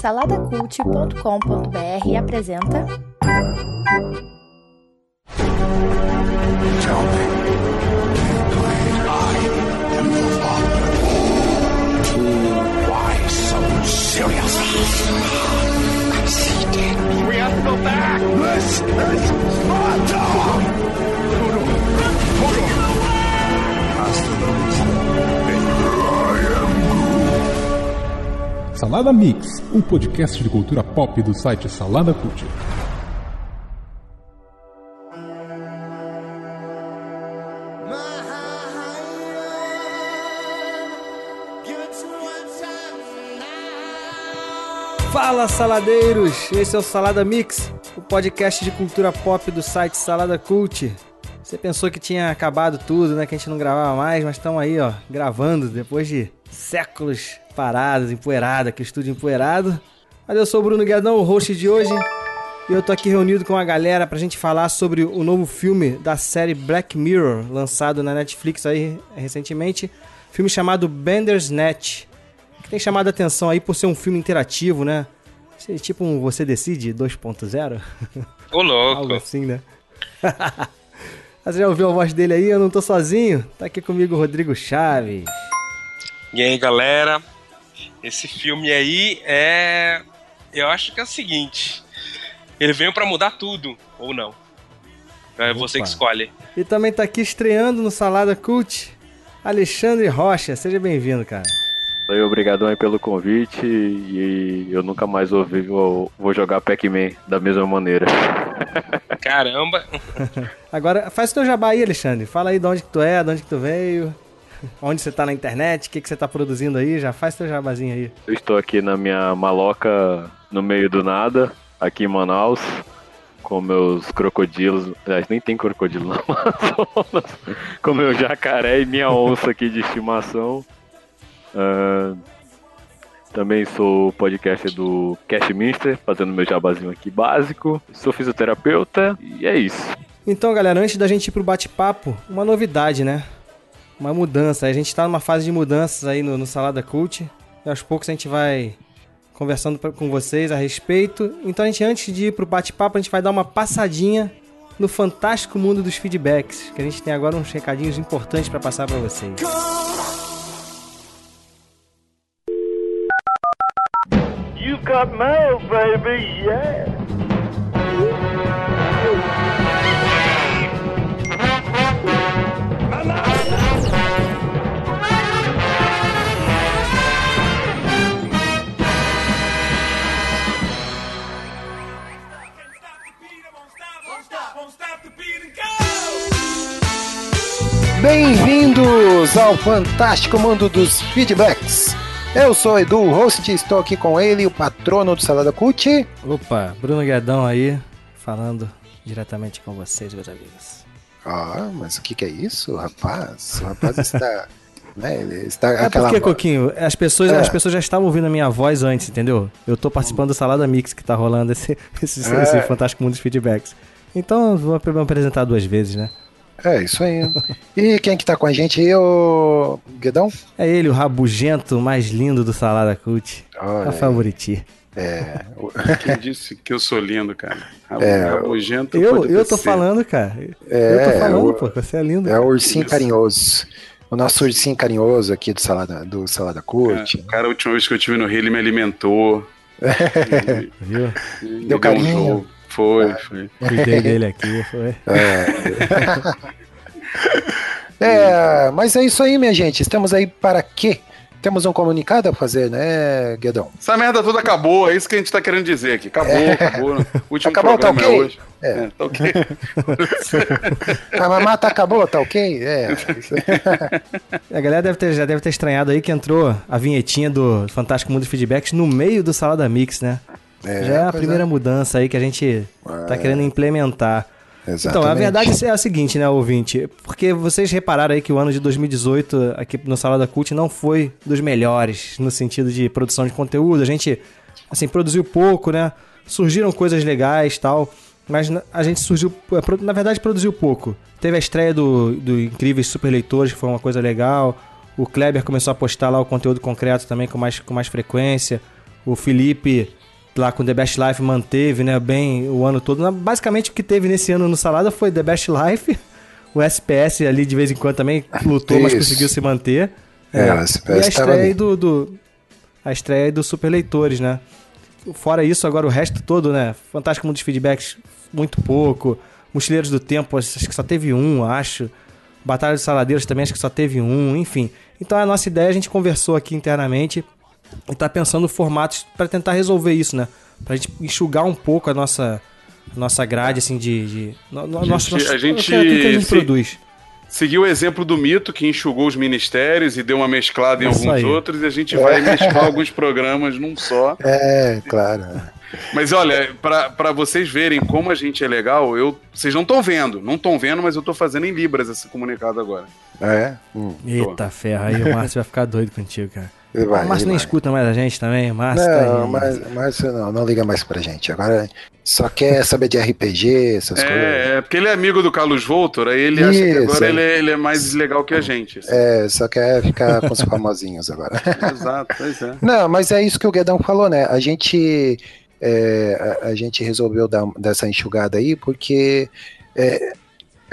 Saladacult.com.br apresenta. Tell me, I am your father. Why so serious? Conceited. We have to go back. This is Sparta. Hasta la vista. Salada Mix, um podcast de cultura pop do site Salada Cult. Fala saladeiros, esse é o Salada Mix, o podcast de cultura pop do site Salada Cult. Você pensou que tinha acabado tudo, né? Que a gente não gravava mais, mas estamos aí, ó, gravando depois de séculos parados, empoeirado, aqui estúdio empoeirado. Mas eu sou o Bruno Guedão, o host de hoje, e eu tô aqui reunido com a galera pra gente falar sobre o novo filme da série Black Mirror, lançado na Netflix aí recentemente, filme chamado Bender's Net que tem chamado a atenção aí por ser um filme interativo, né? Tipo um Você Decide 2.0. Ô, Algo louco. assim, né? Você já ouviu a voz dele aí? Eu não tô sozinho. Tá aqui comigo o Rodrigo Chaves. E aí, galera? Esse filme aí é. Eu acho que é o seguinte: ele veio pra mudar tudo, ou não. É você Opa. que escolhe. E também tá aqui estreando no Salada Cult, Alexandre Rocha. Seja bem-vindo, cara. Oi, obrigadão aí pelo convite e eu nunca mais ouvi, vou, vou jogar Pac-Man da mesma maneira. Caramba! Agora, faz o teu jabá aí, Alexandre. Fala aí de onde que tu é, de onde que tu veio, onde você tá na internet, o que que você tá produzindo aí. Já faz teu jabazinho aí. Eu estou aqui na minha maloca no meio do nada, aqui em Manaus, com meus crocodilos. Aliás, nem tem crocodilo na Amazonas. Com meu jacaré e minha onça aqui de estimação. Ah, também sou podcast do Cashminster, fazendo meu jabazinho aqui básico. Sou fisioterapeuta e é isso. Então, galera, antes da gente ir pro bate-papo, uma novidade, né? Uma mudança. A gente tá numa fase de mudanças aí no, no Salada Cult. E aos poucos a gente vai conversando pra- com vocês a respeito. Então, a gente, antes de ir pro bate-papo, a gente vai dar uma passadinha no fantástico mundo dos feedbacks. Que a gente tem agora uns recadinhos importantes pra passar pra vocês. You've got mail, baby, yeah. Bem-vindos ao fantástico mundo dos feedbacks. Eu sou o Edu, o host, e estou aqui com ele, o patrono do Salada Cult. Opa, Bruno Guedão aí, falando diretamente com vocês, meus amigos. Ah, mas o que, que é isso, rapaz? O rapaz está. né, ele está É aquela. porque, Coquinho, as pessoas, É. as pessoas já estavam ouvindo a minha voz antes, entendeu? Eu tô participando do Salada Mix que tá rolando esse, esse, É. esse fantástico mundo dos feedbacks. Então, vou me apresentar duas vezes, né? É, isso aí. E quem que tá com a gente aí, o Guedão? É ele, o rabugento mais lindo do Salada Cult. Olha A favoriti. É, Quem disse que eu sou lindo, cara? É, Rabugento Eu, pode eu tô ser. falando, cara. É, eu tô falando, o- pô, você é lindo. é o ursinho carinhoso. O nosso ursinho carinhoso aqui do Salada, do Salada Cara, Cult. o cara, a última vez que eu estive no Rio, ele me alimentou. Viu? me Deu um carinho. jogo. Foi, foi. Cuidei dele aqui, foi. É, mas é isso aí, minha gente. Estamos aí para quê? Temos um comunicado a fazer, né, Guedão? Essa merda toda acabou, é isso que a gente tá querendo dizer aqui. Acabou, acabou. O último Acabou, tá programa ok? é hoje. É, tá ok. A mamata acabou, tá ok? É. A galera deve ter, já deve ter estranhado aí que entrou a vinhetinha do Fantástico Mundo dos Feedbacks no meio do Salada Mix, né? É, já é a primeira mudança aí que a gente tá querendo implementar. Então, a Exatamente. verdade é a seguinte, né, ouvinte? Porque vocês repararam aí que o ano de 2018 aqui no Salada Cult não foi dos melhores no sentido de produção de conteúdo. A gente, assim, produziu pouco, né? Surgiram coisas legais tal, mas a gente surgiu, na verdade, produziu pouco. Teve a estreia do, do Incríveis Super Leitores, que foi uma coisa legal. O Kleber começou a postar lá o conteúdo concreto também com mais, com mais frequência. O Felipe, lá com The Best Life, manteve, né, bem o ano todo. Basicamente o que teve nesse ano no Salada foi The Best Life. O SPS ali de vez em quando também lutou, mas Isso. conseguiu se manter. É, o SPS e a estreia aí do, do- A estreia aí do Super Leitores, né? Fora isso, agora o resto todo, né? Fantástico Mundo dos Feedbacks, muito pouco. Mochileiros do Tempo, acho que só teve um, acho. Batalha dos Saladeiros também, acho que só teve um, enfim. Então a nossa ideia, a gente conversou aqui internamente e tá pensando formatos para tentar resolver isso, né? Pra gente enxugar um pouco a nossa, nossa grade, assim, de. de no, no, A nosso, gente- nosso- a gente o que, o que a gente se- produz. Seguiu o exemplo do Mito, que enxugou os ministérios e deu uma mesclada em Isso alguns aí. outros, e a gente vai mesclar alguns programas num só. É, claro. Mas olha, pra pra vocês verem como a gente é legal, eu, vocês não estão vendo, não estão vendo, mas eu tô fazendo em Libras esse comunicado agora. É. Hum. Eita ferro, aí o Márcio vai ficar doido contigo, cara. Ele vai, o Márcio ele nem vai. escuta mais a gente também, o Márcio tá Não, aí. mas, mas não, não liga mais pra gente. Agora só quer saber de RPG, essas coisas. É, é, porque ele é amigo do Carlos Voltor, aí ele acha que Isso, agora é. ele, é, ele é mais legal que a gente. assim. É, só quer ficar com os famosinhos agora. Exato, pois é. Não, mas é isso que o Guedão falou, né? A gente, é, a, a gente resolveu dar dessa enxugada aí porque é,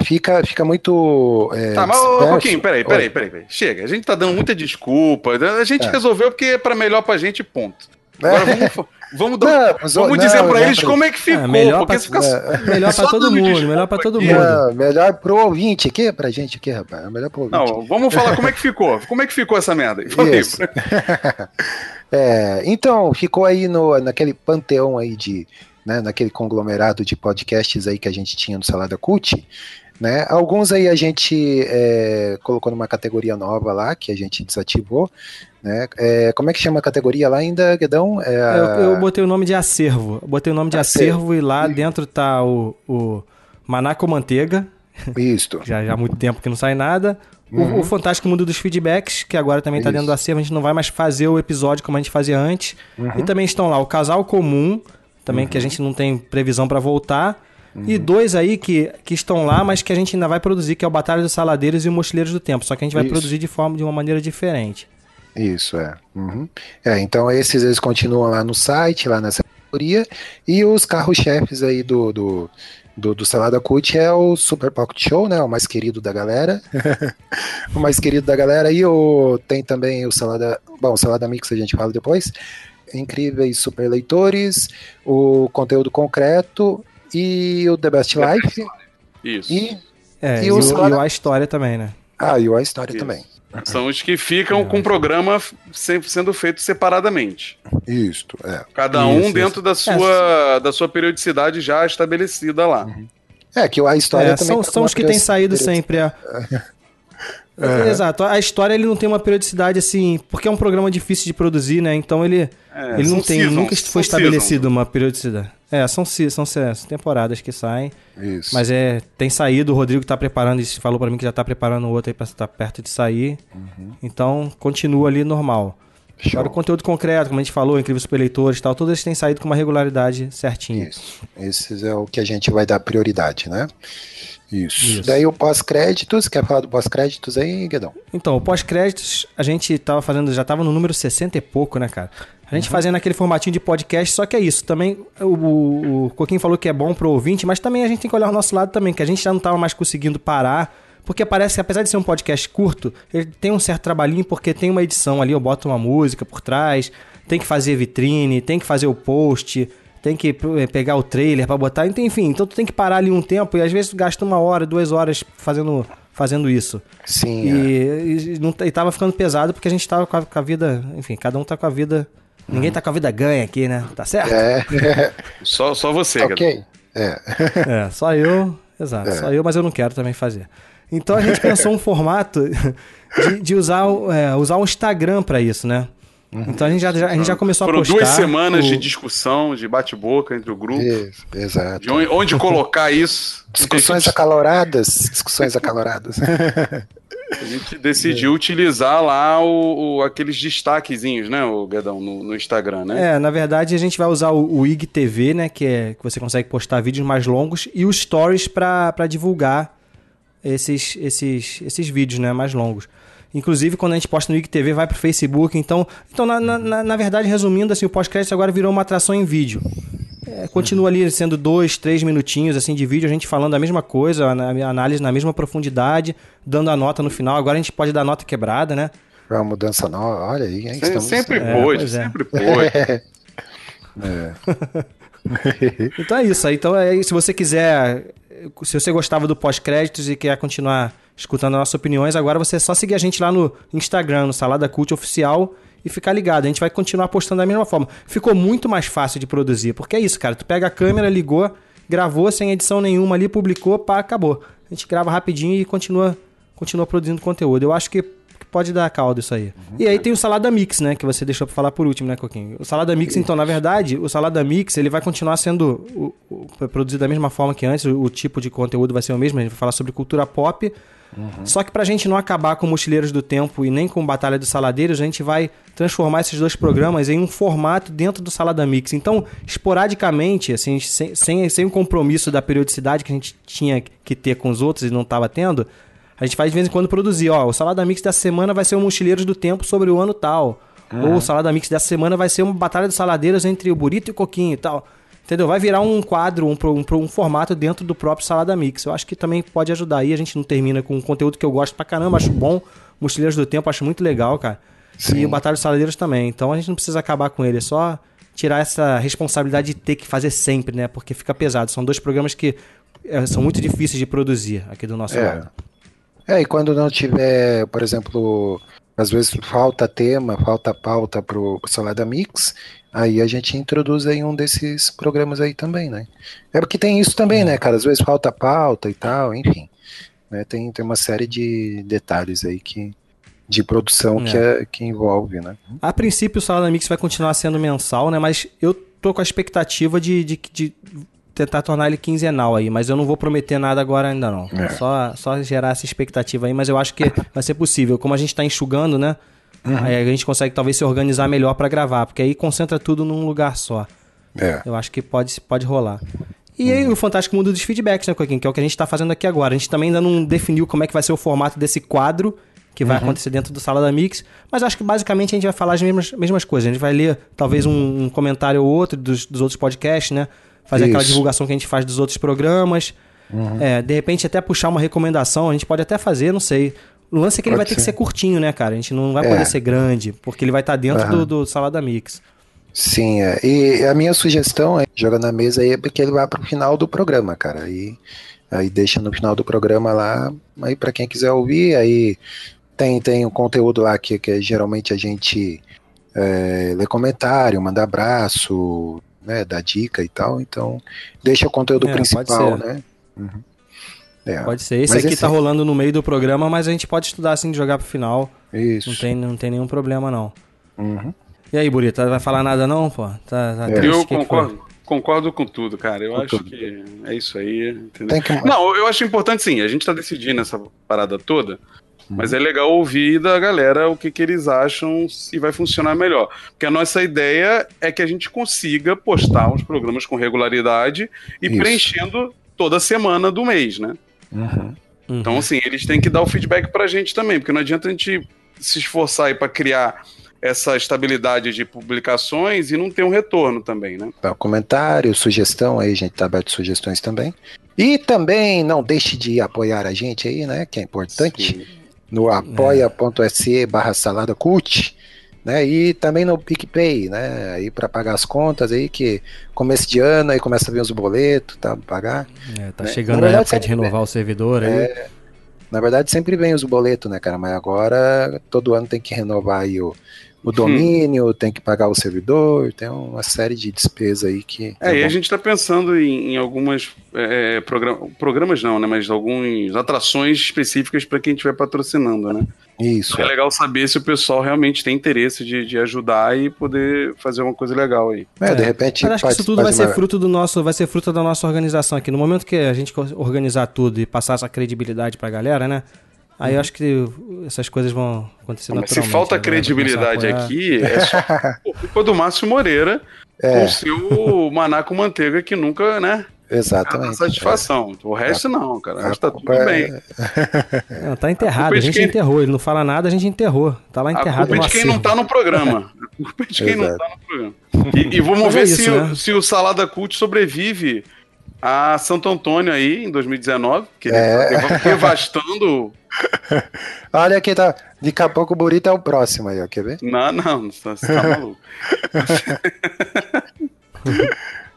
fica, fica muito. É, Tá, mas ô, disperso. Coquinho, peraí, peraí, peraí, peraí. Chega, a gente tá dando muita desculpa. A gente É. resolveu porque é pra melhor pra gente, ponto. Agora vamos, vamos, dar- Não, vamos não, dizer pra não, eles pra- como é que ficou. É, melhor se fica é, Melhor pra só todo mundo, desculpa melhor pra todo mundo. Não, melhor pro ouvinte aqui, pra gente aqui, rapaz. É melhor pro ouvinte. Não, vamos falar como é que ficou. Como é que ficou essa merda. É, então, ficou aí no, naquele panteão aí de, né, naquele conglomerado de podcasts aí que a gente tinha no Salada Cult, né, alguns aí a gente é, colocou numa categoria nova lá, que a gente desativou, né, é, como é que chama a categoria lá ainda, Guedão? É a- Eu, eu botei o nome de acervo. Eu botei o nome de acervo, Acervo. e lá dentro tá o, o Manaco Manteiga, Isto, já, já há muito tempo que não sai nada. O, o Fantástico Mundo dos Feedbacks, que agora também tá Uhum. Isso. dentro do acervo, a gente não vai mais fazer o episódio como a gente fazia antes. Uhum. E também estão lá o Casal Comum, também que a gente não tem previsão pra voltar. E Uhum. dois aí que, que estão lá, mas que a gente ainda vai produzir, que é o Batalha dos Saladeiros e o Mochileiros do Tempo. Só que a gente vai Isso. produzir de forma de uma maneira diferente. Isso, é. Uhum. É, então esses eles continuam lá no site, lá nessa categoria, e os carros-chefes aí do, do, do, do Salada Cult é o Super Pocket Show, né, o mais querido da galera, o mais querido da galera, e o, tem também o Salada, bom, o Salada Mix a gente fala depois, incríveis super leitores, o conteúdo concreto e o The Best Life, Isso. e, É, E e, o e o A História também, né? ah, e o A História Isso. também. São os que ficam com o programa sempre sendo feito separadamente. Isto, é. Cada Isso, um isso. dentro da sua, da sua periodicidade já estabelecida lá. É, que o A História É, também são, tá são os que têm saído sempre. É. É, Exato. A história ele não tem uma periodicidade assim, porque é um programa difícil de produzir, né? Então ele, É, ele não tem, seasons, nunca foi estabelecido seasons. uma periodicidade. É, são, são, são temporadas que saem, Isso. mas é tem saído. O Rodrigo tá preparando, ele falou pra mim que já tá preparando outro aí pra estar perto de sair. Então continua ali normal. Show. Agora o conteúdo concreto, como a gente falou, incríveis super leitores e tal, todos eles têm saído com uma regularidade certinha. Isso. Esses é o que a gente vai dar prioridade, né? Isso. Isso. Daí o pós-créditos, quer falar do pós-créditos aí, Guedão? Então, o pós-créditos, a gente tava fazendo, já tava no número 60 e pouco, né, cara? A Uhum. gente fazendo aquele formatinho de podcast, só que é isso. Também o, o, o Coquinho falou que é bom pro ouvinte, mas também a gente tem que olhar o nosso lado também, que a gente já não tava mais conseguindo parar. Porque parece que, apesar de ser um podcast curto, ele tem um certo trabalhinho, porque tem uma edição ali, eu boto uma música por trás, tem que fazer vitrine, tem que fazer o post, tem que eh, pegar o trailer pra botar, então, enfim, então tu tem que parar ali um tempo e às vezes tu gasta uma hora, duas horas fazendo, fazendo isso. Sim. é. E, e, não, e tava ficando pesado porque a gente tava com a, com a vida. Enfim, cada um tá com a vida. Ninguém tá com a vida ganha aqui, né? Tá certo? É, Só, só você, cara. ok. É. É, só eu. Exato, só eu, mas eu não quero também fazer. Então a gente pensou um formato de, de usar, é, usar o Instagram pra isso, né? Então a gente já, já- a gente já começou Foram a postar. duas semanas o- de discussão, de bate-boca entre o grupo. Isso, exato. De onde, onde colocar isso. Discussões acaloradas. Discussões acaloradas. a gente decidiu utilizar lá o, o- aqueles destaquezinhos, né, o Guedão, no, no Instagram, né? É, na verdade a gente vai usar o, o IGTV, né? Que é que você consegue postar vídeos mais longos e os stories pra pra divulgar esses, esses, esses vídeos, né? Mais longos. Inclusive, quando a gente posta no IGTV, vai pro Facebook. Então, então na, na, na verdade, resumindo, assim, o pós-crédito agora virou uma atração em vídeo. É, continua ali sendo dois, três minutinhos assim de vídeo, a gente falando a mesma coisa, a, a análise na mesma profundidade, dando a nota no final. Agora a gente pode dar nota quebrada, né? É uma mudança nova, olha aí, hein? Sempre, Estamos... sempre É, pôde, é. sempre pôde. É. Então é isso. aí. Então é, se você quiser, se você gostava do pós-créditos e quer continuar escutando as nossas opiniões, agora você é só seguir a gente lá no Instagram, no Salada Cult Oficial e ficar ligado. A gente vai continuar postando da mesma forma. Ficou muito mais fácil de produzir, porque é isso, cara. Tu pega a câmera, ligou, gravou sem edição nenhuma ali, publicou, pá, acabou. A gente grava rapidinho e continua, continua produzindo conteúdo. Eu acho que pode dar caldo isso aí. E aí tem o Salada Mix, né? Que você deixou pra falar por último, né, Coquinho? O Salada Mix, então, na verdade, o Salada Mix, ele vai continuar sendo o- o- produzido da mesma forma que antes, o, o tipo de conteúdo vai ser o mesmo, a gente vai falar sobre cultura pop. Só que pra gente não acabar com Mochileiros do Tempo e nem com Batalha dos Saladeiros, a gente vai transformar esses dois programas em um formato dentro do Salada Mix. Então, esporadicamente, assim, sem, sem, sem o compromisso da periodicidade que a gente tinha que ter com os outros e não estava tendo, a gente faz de vez em quando produzir, ó, o Salada Mix dessa semana vai ser o Mochileiros do Tempo sobre o ano tal. Ou o Salada Mix dessa semana vai ser uma batalha dos saladeiros entre o Burito e o Coquinho e tal. Entendeu? Vai virar um quadro, um, um, um formato dentro do próprio Salada Mix. Eu acho que também pode ajudar aí. A gente não termina com um conteúdo que eu gosto pra caramba, acho bom. Mochileiros do Tempo, acho muito legal, cara. E o Batalha dos Saladeiros também. Então a gente não precisa acabar com ele, é só tirar essa responsabilidade de ter que fazer sempre, né? Porque fica pesado. São dois programas que é, são muito difíceis de produzir aqui do nosso É. lado. É, e quando não tiver, por exemplo, às vezes falta tema, falta pauta pro, pro Salada Mix, aí a gente introduz aí um desses programas aí também, né? É porque tem isso também, né, cara? Às vezes falta pauta e tal, enfim. Né? Tem, tem uma série de detalhes aí que, de produção que, é, que envolve, né? A princípio o Salada Mix vai continuar sendo mensal, né? Mas eu tô com a expectativa de, de, de tentar tornar ele quinzenal aí, mas eu não vou prometer nada agora ainda não. É. Só, só gerar essa expectativa aí, mas eu acho que vai ser possível. Como a gente tá enxugando, né? Aí a gente consegue talvez se organizar melhor pra gravar, porque aí concentra tudo num lugar só. É. Eu acho que pode, pode rolar. E aí o Fantástico Mundo dos Feedbacks, né, Coquinho? Que é o que a gente tá fazendo aqui agora. A gente também ainda não definiu como é que vai ser o formato desse quadro que vai acontecer dentro do Sala da Mix, mas acho que basicamente a gente vai falar as mesmas, mesmas coisas. A gente vai ler talvez um, um comentário ou outro dos, dos outros podcasts, né? Fazer aquela Isso. divulgação que a gente faz dos outros programas. É, de repente até puxar uma recomendação, a gente pode até fazer, não sei. O lance é que ele Pode vai ter que ser. ser curtinho, né, cara? A gente não vai É. poder ser grande, porque ele vai estar dentro Aham. do, do Salada Mix. Sim, é. E a minha sugestão é jogar na mesa aí é porque ele vai pro final do programa, cara. Aí, aí deixa no final do programa lá, aí para quem quiser ouvir, aí tem tem o conteúdo lá que, que geralmente a gente é, lê comentário, manda abraço, né, dá dica e tal. Então deixa o conteúdo É, principal, né? Uhum. É, Pode ser. Esse Mas aqui esse- tá rolando no meio do programa, mas a gente pode estudar assim de jogar pro final. Isso. Não tem, não tem nenhum problema, não. Uhum. E aí, Burita, vai falar nada não, pô? Tá, tá triste? Eu Que que concordo, concordo com tudo, cara. Eu Com acho tudo. que é isso aí. Não, eu acho importante sim. A gente tá decidindo essa parada toda. Mas é legal ouvir da galera o que, que eles acham se vai funcionar melhor. Porque a nossa ideia é que a gente consiga postar uns programas com regularidade e Isso. preenchendo toda semana do mês, né? Uhum. Uhum. Então, assim, eles têm que dar o feedback pra gente também, porque não adianta a gente se esforçar aí pra criar essa estabilidade de publicações e não ter um retorno também, né? Tá, comentário, sugestão aí, a gente tá aberto a sugestões também. E também não deixe de apoiar a gente aí, né? Que é importante. Sim. No apoia.se barra salada cult, né? E também no PicPay, né? Aí para pagar as contas aí, que começo de ano aí começa a vir os boletos, tá? Pagar. É, tá É, chegando na a verdade, época de renovar o servidor aí. Na verdade, sempre vem os boletos, né, cara? Mas agora todo ano tem que renovar aí o, o domínio, tem que pagar o servidor, tem uma série de despesas aí que. É, e bom. a gente tá pensando em, em algumas é, progra- programas não, né? Mas algumas atrações específicas para quem estiver patrocinando, né? Isso. É legal saber se o pessoal realmente tem interesse de, de ajudar e poder fazer uma coisa legal aí. É, de repente. Mas acho que isso tudo vai ser fruto do nosso, vai ser fruto da nossa organização aqui. No momento que a gente organizar tudo e passar essa credibilidade pra galera, né? Aí eu acho que essas coisas vão acontecer Mas se naturalmente. falta A galera vai credibilidade a aqui, é só culpa do Márcio Moreira É. com o seu maná com manteiga que nunca, né? Exatamente. A satisfação. O resto não, cara. O resto tá tudo é- bem. Não, tá enterrado, culpa é a gente quem- enterrou. Ele não fala nada, a gente enterrou. Tá lá A enterrado culpa é de quem acervo. não tá no programa. A culpa é de quem não Exato. tá no programa. E, e vamos Mas ver é isso, se, o, né? se o Salada Cult sobrevive a Santo Antônio aí, em 2019, que ele É. tá devastando. Olha aqui, tá. Daqui a pouco o Burito é o próximo aí, ó. Quer ver? Não, não, você tá maluco.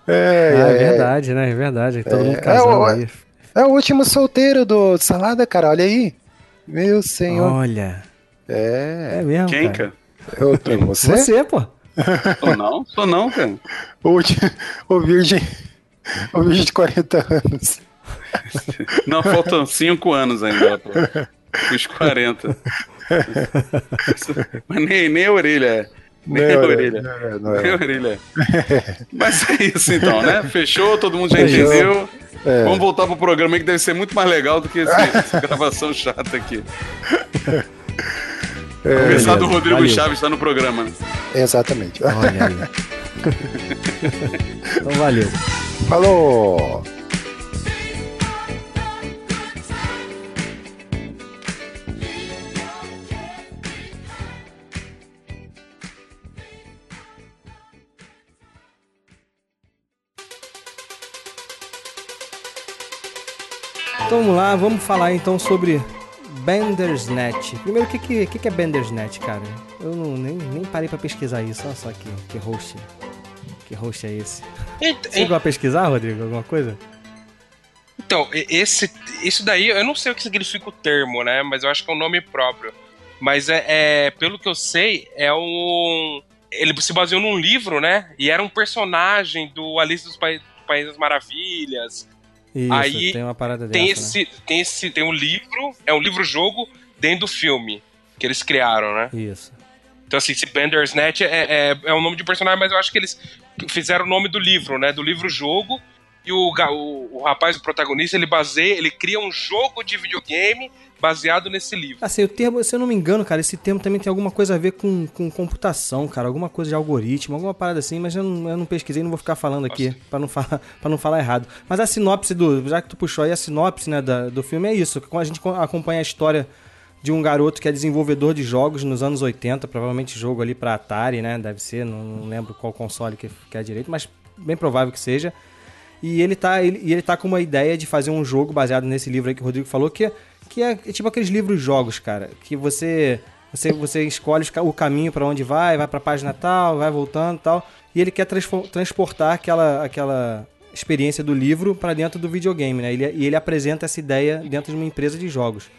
É, Ah, é é, verdade, né? É verdade. Todo mundo É, casando o- aí. é o último solteiro do Salada, cara. Olha aí. Meu senhor. Olha. É. É mesmo. Quem, cara? cara? Eu tenho você? Você, pô. Sou não? Sou não, cara. O, último, o virgem. O virgem de 40 anos. Não, faltam 5 anos ainda pra os 40. Mas nem, nem a orelha é. Nem a orelha. não, não, não. Nem a orelha é. Mas é isso então, né? Fechou, todo mundo já Fechou. entendeu. É. Vamos voltar pro programa aí que deve ser muito mais legal do que esse- essa gravação chata aqui. É, Começar do Rodrigo valeu. Chaves tá no programa. né? Exatamente. Olha aí. então valeu. Falou! Então vamos lá, vamos falar então sobre Bandersnatch. Primeiro, o que, que, que que é Bandersnatch, cara? Eu não, nem, nem parei pra pesquisar isso. Olha só que, que host. Que host é esse? Você chegou a pesquisar, Rodrigo? Alguma coisa? Então, esse, isso daí, eu não sei o que significa o termo, né? Mas eu acho que é um nome próprio. Mas é, é- pelo que eu sei, é um. Ele se baseou num livro, né? E era um personagem do Alice dos Pai- País das Maravilhas. Isso, Aí tem uma parada Tem dessa, né? esse, tem esse, tem um livro, é um livro-jogo dentro do filme que eles criaram, né? Isso. Então, assim, esse Bandersnatch é, é, é o nome de personagem, mas eu acho que eles fizeram o nome do livro, né? Do livro-jogo. E o, o, o rapaz, o protagonista, ele baseia, ele cria um jogo de videogame baseado nesse livro. Assim, o termo, se eu não me engano, cara, esse termo também tem alguma coisa a ver com, com computação, cara. Alguma coisa de algoritmo, alguma parada assim, mas eu não, eu não pesquisei, não vou ficar falando aqui pra não, falar, pra não falar errado. Mas a sinopse do. Já que tu puxou aí, a sinopse né, da- do filme é isso. A gente co- acompanha a história de um garoto que é desenvolvedor de jogos nos anos 80, provavelmente jogo ali pra Atari, né? Deve ser, não, não lembro qual console que, que é direito, mas bem provável que seja. E ele tá, ele, ele tá com uma ideia de fazer um jogo baseado nesse livro aí que o Rodrigo falou, que, é- que é tipo aqueles livros-jogos, cara. Que você, você, você escolhe o caminho pra onde vai, vai pra página tal, vai voltando tal. E ele quer transportar aquela, aquela experiência do livro pra dentro do videogame, né? Ele, e ele apresenta essa ideia dentro de uma empresa de jogos.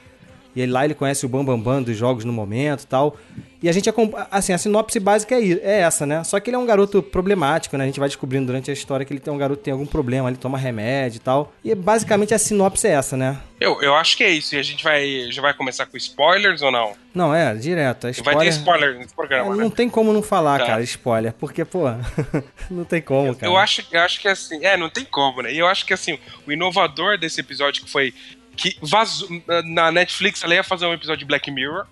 E lá ele conhece o Bambambam Bam Bam dos jogos no momento e tal. E a gente acompanha. Assim, a sinopse básica é, é essa, né? Só que ele é um garoto problemático, né? A gente vai descobrindo durante a história que ele tem um garoto que tem algum problema, ele toma remédio e tal. E basicamente a sinopse é essa, né? Eu, eu acho que é isso. E a gente vai, já vai começar com spoilers ou não? Não, é, direto. É Vai ter spoiler. spoiler nesse programa, É, né? não tem como não falar, Tá. cara, spoiler. Porque, pô, não tem como, cara. Eu acho, eu acho que assim, é, não tem como, né? E eu acho que assim, o inovador desse episódio que foi que vazou na Netflix, ela ia fazer um episódio de Black Mirror,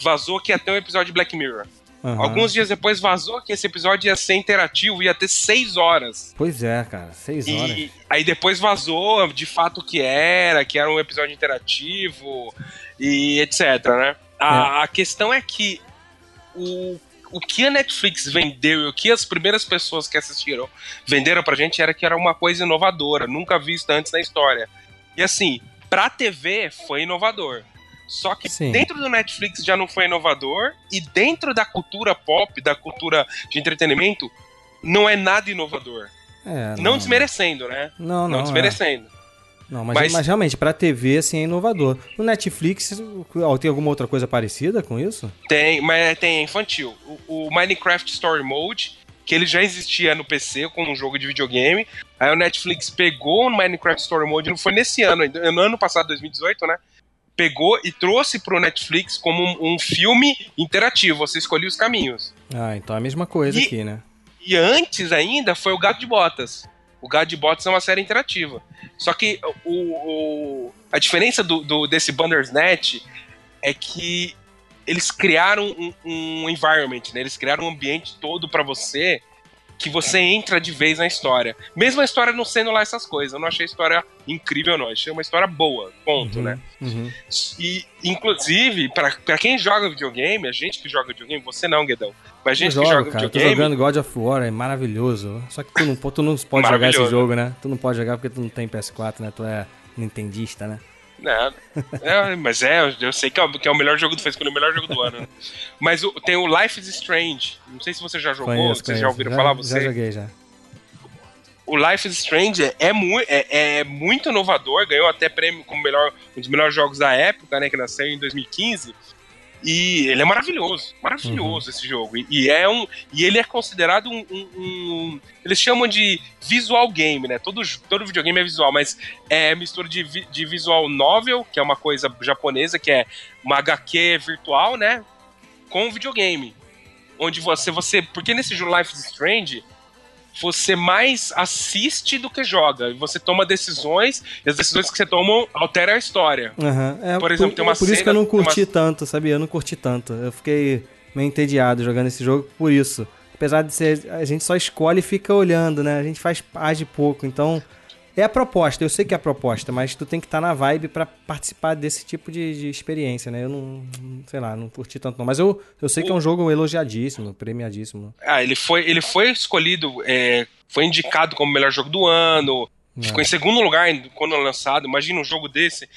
vazou que ia ter um episódio de Black Mirror. Aham. Alguns dias depois vazou que esse episódio ia ser interativo, ia ter seis horas. Pois é, cara, seis horas. E aí depois vazou de fato que era, que era um episódio interativo e etc, né? A, a questão é que o, o que a Netflix vendeu e o que as primeiras pessoas que assistiram venderam pra gente era que era uma coisa inovadora, nunca vista antes na história. E assim, pra TV foi inovador. Só que Sim. dentro do Netflix já não foi inovador e dentro da cultura pop, da cultura de entretenimento, não é nada inovador. É, Não, desmerecendo, né? Não, não. Não é. desmerecendo. Não, mas, Mas- mas realmente, pra TV, assim, é inovador. No Netflix, tem alguma outra coisa parecida com isso? Tem, mas tem infantil. O, o Minecraft Story Mode, que ele já existia no PC como um jogo de videogame. Aí o Netflix pegou o Minecraft Story Mode, não foi nesse ano, ainda, no ano passado, 2018, né? Pegou e trouxe pro Netflix como um, um filme interativo. Você escolhia os caminhos. Ah, então é a mesma coisa E- aqui, né? E antes ainda foi o Gato de Botas. O Gato de Botas é uma série interativa. Só que o, o- a diferença do, do- desse Bandersnatch é que eles criaram um, um environment, né? Eles criaram um ambiente todo pra você que você entra de vez na história. Mesmo a história não sendo lá essas coisas. Eu não achei a história incrível, não. Achei uma história boa, ponto, Uhum, né? uhum. E, inclusive, pra, pra quem joga videogame, a gente que joga videogame, você não, Guedão, mas a gente eu que jogo, joga cara. Tô videogame. jogando God of War, é maravilhoso. Só que tu não, tu não pode jogar esse jogo, né? Tu não pode jogar porque tu não tem PS4, né? Tu é nintendista, né? Não, é, mas é, eu- sei que é, o- que é o melhor jogo do fez o melhor jogo do ano. né? Mas o- tem o Life is Strange. Não sei se você já jogou, Conheço, vocês conheço. já ouviram falar, Já você. joguei, já. o Life is Strange é, é, mui- é- é muito inovador, ganhou até prêmio como melhor, um dos melhores jogos da época, né, que nasceu em 2015. E ele é maravilhoso, maravilhoso esse jogo. E, e é um, e ele é considerado um, um- um- eles chamam de visual game, né? Todo, todo videogame é visual, mas é mistura de, de visual novel, que é uma coisa japonesa, que é uma HQ virtual, né? Com videogame, onde você você, porque nesse jogo Life is Strange você mais assiste do que joga. Você toma decisões, e as decisões que você toma alteram a história. Aham. É, Por exemplo, tem uma por isso que eu cena- não tem uma- curti tanto, sabia? Eu não curti tanto. Eu fiquei meio entediado jogando esse jogo por isso. Apesar de ser. A gente só escolhe e fica olhando, né? A gente faz age pouco. Então. É a proposta, eu sei que é a proposta, mas tu tem que estar na vibe pra participar desse tipo de, de experiência, né? Eu não, sei lá, não curti tanto não. Mas eu, eu sei que é um jogo elogiadíssimo, premiadíssimo. Ah, ele foi, ele foi escolhido, é, foi indicado como melhor jogo do ano, ficou em segundo lugar quando lançado. Imagina um jogo desse.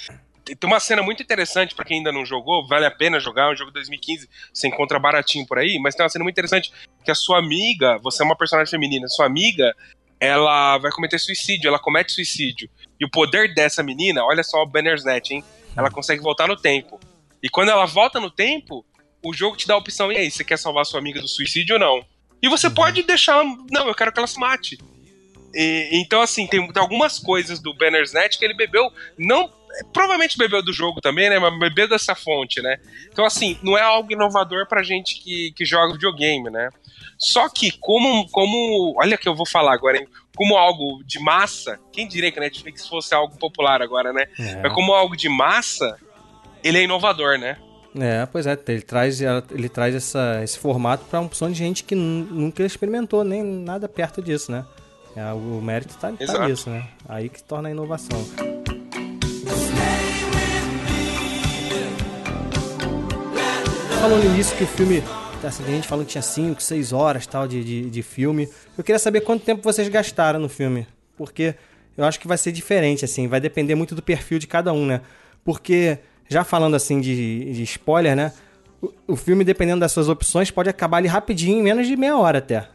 Tem uma cena muito interessante pra quem ainda não jogou, vale a pena jogar, é um jogo de 2015, você encontra baratinho por aí, mas tem uma cena muito interessante que a sua amiga, você é uma personagem feminina, sua amiga, ela vai cometer suicídio, ela comete suicídio. E o poder dessa menina, olha só o Bannersnet, hein? Ela consegue voltar no tempo. E quando ela volta no tempo, o jogo te dá a opção, e aí, você quer salvar sua amiga do suicídio ou não? E você pode deixar, não, eu quero que ela se mate. E- então, assim, tem, tem algumas coisas do Bannersnet que ele bebeu, não. Provavelmente bebeu do jogo também, né? Mas bebeu dessa fonte, né? Então, assim, não é algo inovador pra gente que, que joga videogame, né? Só que, como, como. Olha que eu vou falar agora, hein? Como algo de massa, quem diria que a Netflix fosse algo popular agora, né? É. Mas como algo de massa, ele é inovador, né? É, pois é, ele traz, ele traz essa, esse formato pra uma opção de gente que nu- nunca experimentou nem nada perto disso, né? É, o mérito tá, tá Exato. nisso, né? Aí que torna a inovação. Falou no início que o filme. Assim, tem gente falando que tinha 5, 6 horas tal de, de, de filme. Eu queria saber quanto tempo vocês gastaram no filme. Porque eu acho que vai ser diferente, assim. Vai depender muito do perfil de cada um, né? Porque, já falando assim de, de spoiler, né? O, o filme, dependendo das suas opções, pode acabar ali rapidinho, em menos de meia hora até.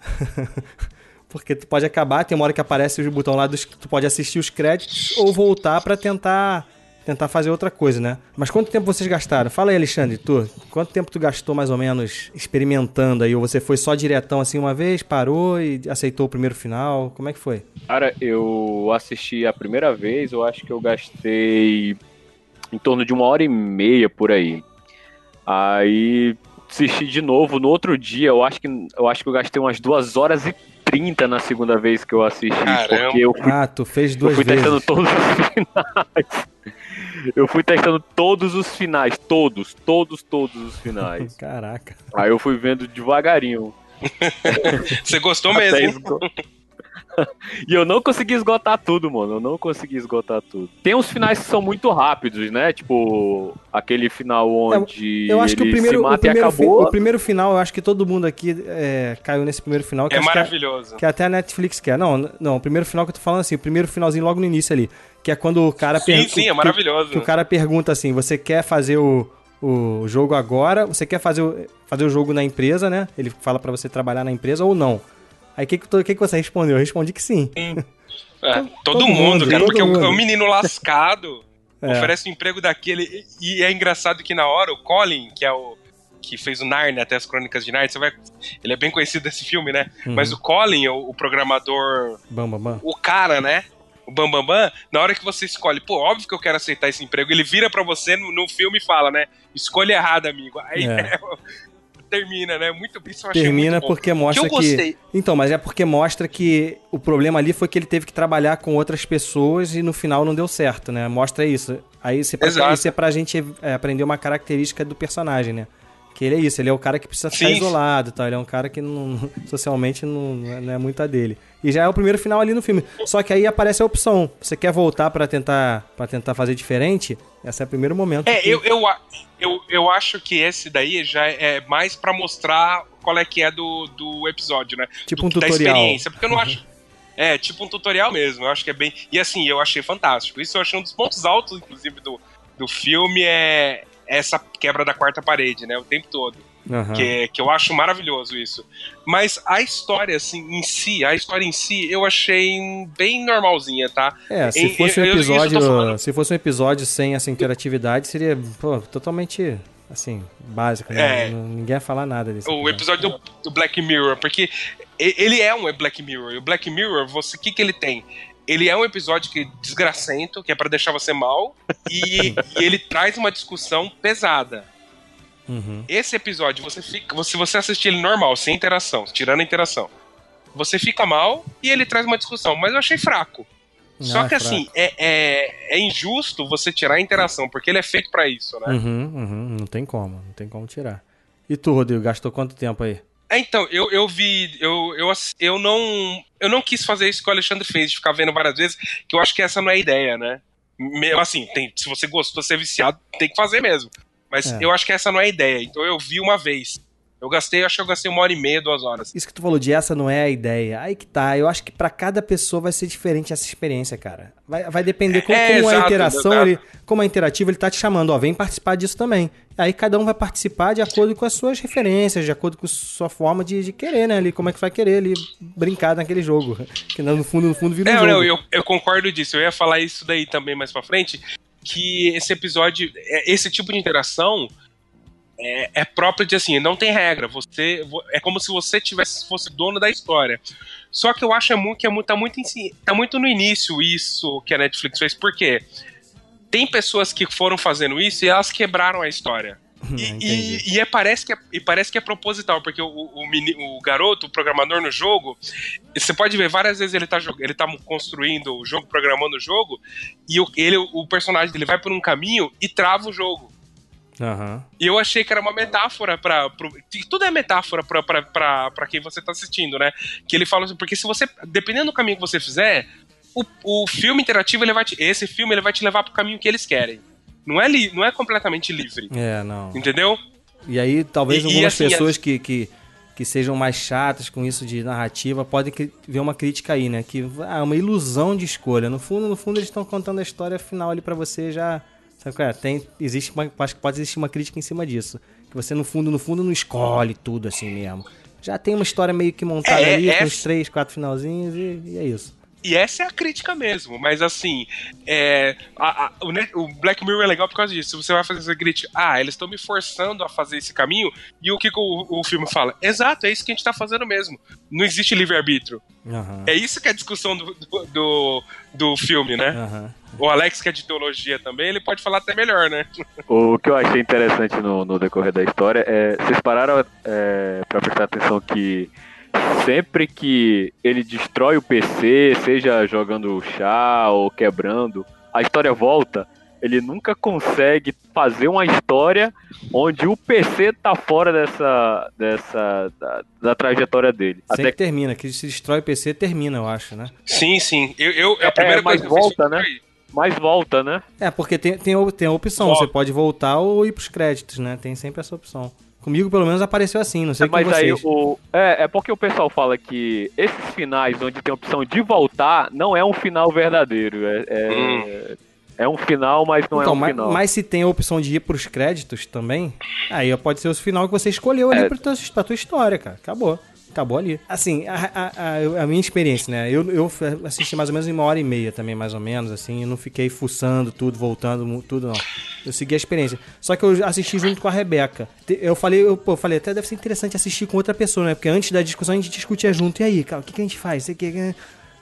Porque tu pode acabar, tem uma hora que aparece o botão lá, dos, tu pode assistir os créditos ou voltar pra tentar tentar fazer outra coisa, né? Mas quanto tempo vocês gastaram? Fala aí, Alexandre, tu, quanto tempo tu gastou mais ou menos experimentando aí? Ou você foi só diretão assim uma vez, parou e aceitou o primeiro final? Como é que foi? Cara, eu assisti a primeira vez, eu acho que eu gastei em torno de uma hora e meia por aí. Aí assisti de novo no outro dia, eu acho que eu acho que eu gastei umas duas horas e trinta na segunda vez que eu assisti, Caramba. porque eu fui, Ah, tu fez eu duas fui vezes. testando todos os finais. Eu fui testando todos os finais, todos, todos, todos os finais. Caraca. Aí eu fui vendo devagarinho. Você gostou até mesmo, esgo- e eu não consegui esgotar tudo, mano. Eu não consegui esgotar tudo. Tem uns finais que são muito rápidos, né? Tipo, aquele final onde Eu acho que o primeiro, se o, mata e primeiro fi- acabou. o primeiro final, eu acho que todo mundo aqui é, caiu nesse primeiro final. Que É acho que maravilhoso. Que até a Netflix quer. Não, não, o primeiro final que eu tô falando assim, o primeiro finalzinho logo no início ali. Que é quando o cara Sim, pergunta. sim, é maravilhoso. Que o cara pergunta assim: você quer fazer o, o jogo agora? Você quer fazer o, fazer o jogo na empresa, né? Ele fala pra você trabalhar na empresa ou não? Aí o que, que, que, que você respondeu? Eu respondi que sim. É, todo, todo mundo, mundo, cara, todo porque o- mundo. o menino lascado É. oferece um emprego daquele. E é engraçado que na hora o Colin, que é o. que fez o Narnia até as Crônicas de Narnia, você vai. Ele é bem conhecido desse filme, né? Uhum. Mas o Colin, o, o programador. Bam, bam, bam. O cara, né? O Bambambam, Bam, Bam, na hora que você escolhe, pô, óbvio que eu quero aceitar esse emprego, ele vira pra você no, no filme e fala, né? Escolha errada, amigo. Aí É. termina, né? Muito isso eu Termina muito bom. porque mostra que eu gostei. que. Então, mas é porque mostra que o problema ali foi que ele teve que trabalhar com outras pessoas e no final não deu certo, né? Mostra isso. Aí isso é pra, isso é pra gente é, aprender uma característica do personagem, né? Que ele é isso, ele é o cara que precisa ficar Sim. isolado tal. Ele é um cara que não, socialmente não, não é- é muito a dele. E já é o primeiro final ali no filme. Só que aí aparece a opção. Você quer voltar pra tentar para tentar fazer diferente? Esse é o primeiro momento. É, que- eu, eu, eu, eu acho que esse daí já é mais pra mostrar qual é que é do, do episódio, né? Tipo Do- um tutorial. Da experiência, porque eu não acho... É, tipo um tutorial mesmo, eu acho que é bem... E assim, eu achei fantástico. Isso eu achei um dos pontos altos, inclusive, do, do filme, é essa quebra da quarta parede, né? O tempo todo. Aham. Que, que eu acho maravilhoso isso. Mas a história, assim, em si, a história em si, eu achei bem normalzinha, tá? É, se Em- fosse um eu- eu- eu episódio, falando. se fosse um episódio sem essa interatividade, seria pô, totalmente assim, básico, né? É. Ninguém ia falar nada desse. o episódio do, do Black Mirror, porque ele é um Black Mirror. E o Black Mirror, você, o que, que ele tem? Ele é um episódio que desgracento, que é pra deixar você mal, e, e ele traz uma discussão pesada. Uhum. Esse episódio, você fica, se você assistir ele normal, sem interação, tirando a interação, você fica mal e ele traz uma discussão, mas eu achei fraco. Só Ah, que fraco. assim, é, é, é injusto você tirar a interação, porque ele é feito pra isso, né? Uhum, uhum, não tem como, não tem como tirar. E tu, Rodrigo, gastou quanto tempo aí? É, então, eu, eu vi. Eu, eu, eu não. Eu não quis fazer isso que o Alexandre fez, de ficar vendo várias vezes, que eu acho que essa não é a ideia, né? Mesmo assim, tem, se você gostou de ser viciado, tem que fazer mesmo. Mas É. eu acho que essa não é a ideia. Então eu vi uma vez. Eu gastei, acho que eu gastei uma hora e meia, duas horas. Isso que tu falou de essa não é a ideia. Aí que tá. Eu acho que pra cada pessoa vai ser diferente essa experiência, cara. Vai, vai depender como, É, como a exato, interação, exato. ele, como é interativo, ele tá te chamando, ó, vem participar disso também. Aí cada um vai participar de acordo com as suas referências, de acordo com a sua forma de, de querer, né? Ali, como é que vai querer ali brincar naquele jogo. Que no fundo, no fundo vira um É, jogo. não, eu, eu concordo disso. Eu ia falar isso daí também mais pra frente. Que esse episódio, é- esse tipo de interação é, é próprio de assim, não tem regra. Você vo- é como se você tivesse fosse dono da história. Só que eu acho é muito, que é muito, tá muito em si- tá muito no início isso que a Netflix fez. Por quê? Tem pessoas que foram fazendo isso e elas quebraram a história. E, Entendi. e, e é, parece que é, e parece que é proposital, porque o, o, meni- o garoto, o programador no jogo, você pode ver várias vezes ele tá, ele tá construindo o jogo, programando o jogo, e o, ele, o personagem dele vai por um caminho e trava o jogo. Aham. E eu achei que era uma metáfora que tudo é metáfora pra quem você tá assistindo, né? Que ele fala assim, porque se você. Dependendo do caminho que você fizer, o, o filme interativo, ele vai te, esse filme ele vai te levar pro caminho que eles querem. Não é, li, não é completamente livre. É, não. Entendeu? E aí, talvez E- e algumas assim, pessoas que, que, que sejam mais chatas com isso de narrativa podem ver uma crítica aí, né? Que ah, é uma ilusão de escolha. No fundo, no fundo, eles estão contando a história final ali pra você já. Sabe qual é? Tem, existe uma, acho que pode existir uma crítica em cima disso. Que você, no fundo, no fundo, não escolhe tudo assim mesmo. Já tem uma história meio que montada É, ali, é- com uns três, quatro finalzinhos, e, e é isso. E essa é a crítica mesmo, mas assim, é, a- a- o, o Black Mirror é legal por causa disso. Você vai fazer essa crítica, ah, eles estão me forçando a fazer esse caminho, e o que, que o, o filme fala? Exato, é isso que a gente tá fazendo mesmo. Não existe livre-arbítrio. Aham. É isso que é a discussão do, do, do, do filme, né? Aham. O Alex, que é de teologia também, ele pode falar até melhor, né? O que eu achei interessante no, no decorrer da história é. Vocês pararam é, pra prestar atenção que sempre que ele destrói o PC, seja jogando chá ou quebrando, a história volta. Ele nunca consegue fazer uma história onde o PC tá fora dessa. dessa. da, da trajetória dele. Sempre Até que termina, que se destrói o PC, termina, eu acho, né? Sim, sim. Eu, eu, a primeira é, mas coisa que eu fiz volta, foi- né? mais volta, né? É, porque tem, tem, a- tem a opção, Volta. você pode voltar ou ir pros créditos, né? Tem sempre essa opção. Comigo, pelo menos, apareceu assim, não sei com Mas aí vocês. o. É, é porque o pessoal fala que esses finais onde tem a opção de voltar não é um final verdadeiro. É, é, é um final, mas não então, é um mas, final. mas se tem a opção de ir pros créditos também, aí pode ser o final que você escolheu ali É. pra, tua, pra tua história, cara. Acabou. Acabou ali. Assim, a, a, a- minha experiência, né? Eu, eu assisti mais ou menos uma hora e meia também, mais ou menos, assim. Eu não fiquei fuçando tudo, voltando, tudo, não. Eu segui a experiência. Só que eu assisti junto com a Rebeca. Eu falei, eu, pô, falei, até deve ser interessante assistir com outra pessoa, né? Porque antes da discussão a gente discutia junto. E aí, cara, o que, que a gente faz? Sei que,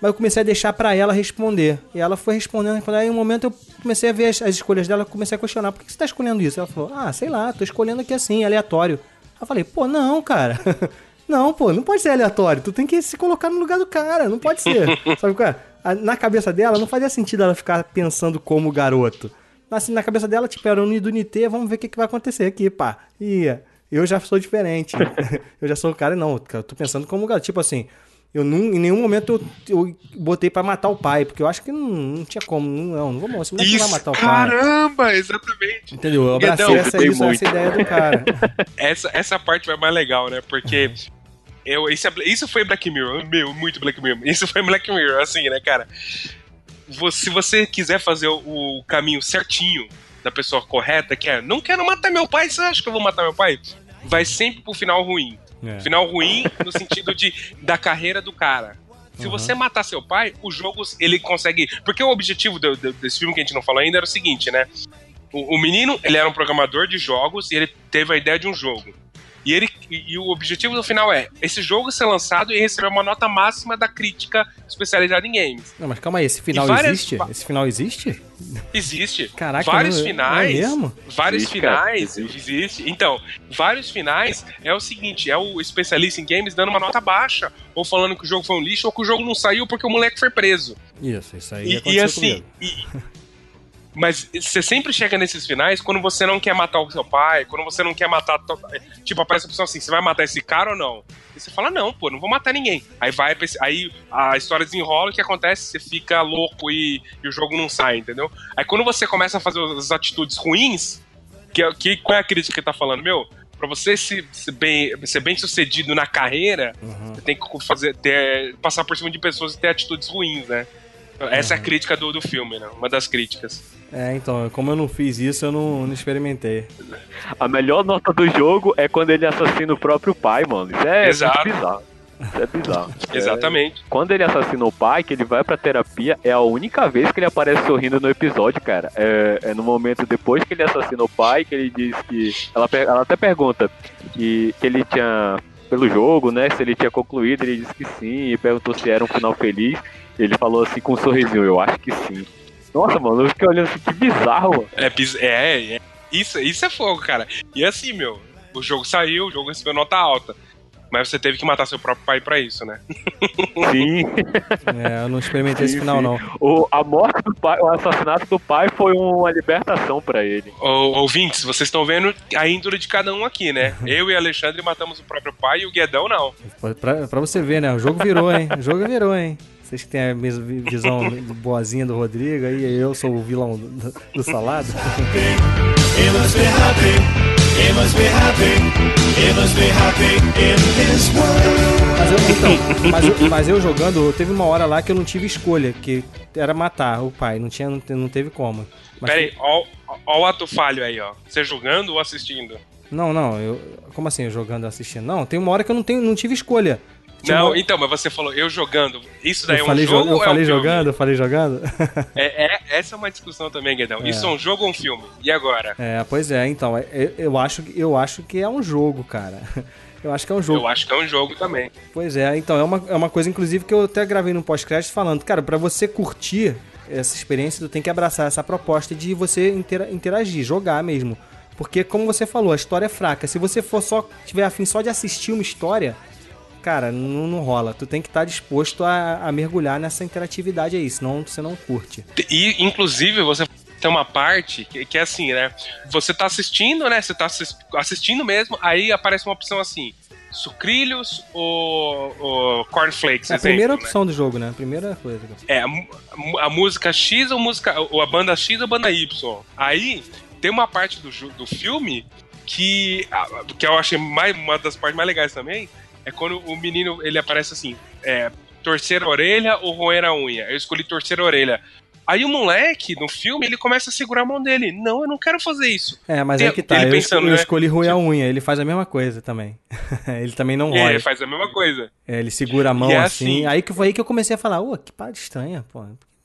mas eu comecei a deixar pra ela responder. E ela foi respondendo. Quando aí, um momento, eu comecei a ver as, as escolhas dela, comecei a questionar. Por que você tá escolhendo isso? Ela falou, ah, sei lá, tô escolhendo aqui assim, aleatório. Eu falei, pô, não, cara. Não, pô, não pode ser aleatório. Tu tem que se colocar no lugar do cara. Não pode ser. Sabe qual é? Na cabeça dela, não fazia sentido ela ficar pensando como garoto. Assim, na cabeça dela, tipo, era unido unité, vamos ver o que, que vai acontecer aqui, pá. Ia. Eu já sou diferente. eu já sou o cara, não. Eu tô pensando como, cara, tipo assim, eu não, em nenhum momento eu, eu botei pra matar o pai, porque eu acho que não, não tinha como. Não, não vamos, esse moleque não vai matar o pai. Caramba, exatamente. Entendeu? Eu abracei Guedão, essa, isso, essa ideia do cara. Essa, essa parte vai mais legal, né? Porque. Eu, isso, é- isso foi Black Mirror, meu, muito Black Mirror. Isso foi Black Mirror, assim, né, cara? Se você quiser fazer o, o caminho certinho da pessoa correta, que é não quero matar meu pai, você acha que eu vou matar meu pai? Vai sempre pro final ruim. É. Final ruim no sentido de da carreira do cara. Se Uhum. você matar seu pai, o jogo ele consegue. Porque o objetivo do- do- desse filme que a gente não falou ainda era o seguinte, né? O, o menino, ele era um programador de jogos e ele teve a ideia de um jogo. E, ele, e o objetivo do final é esse jogo ser lançado e receber uma nota máxima da crítica especializada em games. Não, mas calma aí, esse final várias- existe? Esse final existe? Existe. Caraca, vários não- é finais. mesmo? Vários Existe, cara, finais. existe. Existe. Então, vários finais é o seguinte: é o especialista em games dando uma nota baixa, ou falando que o jogo foi um lixo, ou que o jogo não saiu porque o moleque foi preso. Isso, isso aí E, aconteceu e assim. comigo. e- mas você sempre chega nesses finais quando você não quer matar o seu pai, quando você não quer matar. Tipo, aparece a pessoa assim: você vai matar esse cara ou não? E você fala: não, pô, não vou matar ninguém. Aí vai, aí a história desenrola, o que acontece? Você fica louco e, e o jogo não sai, entendeu? Aí quando você começa a fazer as atitudes ruins, que, é- que qual é a crítica que tá falando? Meu, pra você se, se bem, ser bem sucedido na carreira, Uhum. você tem que fazer, ter, passar por cima de pessoas e ter atitudes ruins, né? Essa é a crítica do, do filme, né? Uma das críticas. É, então, como eu não fiz isso, eu não, não experimentei. A melhor nota do jogo é quando ele assassina o próprio pai, mano. Isso é Exato. bizarro. Isso é bizarro. Exatamente. Quando ele assassina o pai, que ele vai pra terapia, é a única vez que ele aparece sorrindo no episódio, cara. É, é no momento depois que ele assassina o pai, que ele diz que. Ela, ela até pergunta que, que ele tinha. Pelo jogo, né? Se ele tinha concluído, ele disse que sim, e perguntou se era um final feliz. Ele falou assim com um sorrisinho, eu acho que sim. Nossa, mano, eu fiquei olhando assim, que bizarro, mano. É, é, é. Isso, isso é fogo, cara. E assim, meu, o jogo saiu, o jogo recebeu nota alta. Mas você teve que matar seu próprio pai pra isso, né? Sim. É, eu não experimentei esse Sim, final, sim. não. O, a morte do pai, o assassinato do pai foi uma libertação pra ele. Ô, ouvintes, vocês estão vendo a índole de cada um aqui, né? Eu e Alexandre matamos o próprio pai e o Guedão não. Pra, pra você ver, né? O jogo virou, hein? O jogo virou, hein? Vocês que têm a mesma vi- visão boazinha do Rodrigo, aí eu sou o vilão do, do Salado. He must be happy. He must be happy. He must be happy in his world. Mas eu, então, mas eu, mas eu jogando, teve uma hora lá que eu não tive escolha, que era matar o pai, não, tinha, não, te- não teve como. Mas Pera aí, ó, ó o ato falho aí, ó. Você jogando ou assistindo? Não, não, eu. Como assim, eu jogando e assistindo? Não, tem uma hora que eu não, tenho, não tive escolha. Não, uma- então, mas você falou eu jogando. Isso daí eu é um falei, jo- jogo eu ou é falei um jogando, eu falei jogando. É, é- essa é uma discussão também, Guedão. É. Isso é um jogo ou um filme? E agora? É, pois é, então, é- é- eu, acho, que- eu acho que é um jogo, cara. Eu acho que é um jogo. Eu acho que é um jogo também. Pois é, então, é uma, é uma coisa, inclusive, que eu até gravei no pós-crédito falando, cara, pra você curtir essa experiência, tu tem que abraçar essa proposta de você intera- interagir, jogar mesmo. Porque, como você falou, a história é fraca. Se você for só, tiver afim só de assistir uma história, cara, não, não rola. Tu tem que estar disposto a, a mergulhar nessa interatividade aí, senão você não curte. E, inclusive, você tem uma parte que, que é assim, né? Você tá assistindo, né? Você tá assis- assistindo mesmo, aí aparece uma opção assim: sucrilhos ou, ou cornflakes. É a exemplo, primeira né? opção do jogo, né? A primeira coisa. É, a, a música X ou música. Ou a banda X ou a banda Y. Aí tem uma parte do, do filme que. que eu achei mais, uma das partes mais legais também. É quando o menino ele aparece assim: é, torcer a orelha ou roer a unha. Eu escolhi torcer a orelha. Aí o moleque, no filme, ele começa a segurar a mão dele. Não, eu não quero fazer isso. É, mas Tem- é que tá. ele Eu, pensando, escolhi, eu né? escolhi roer a unha. Ele faz a mesma coisa também. ele também não E roe. ele faz a mesma coisa. É, ele segura a mão é assim. assim. Aí que foi aí que eu comecei a falar, ô, que parada estranha, pô.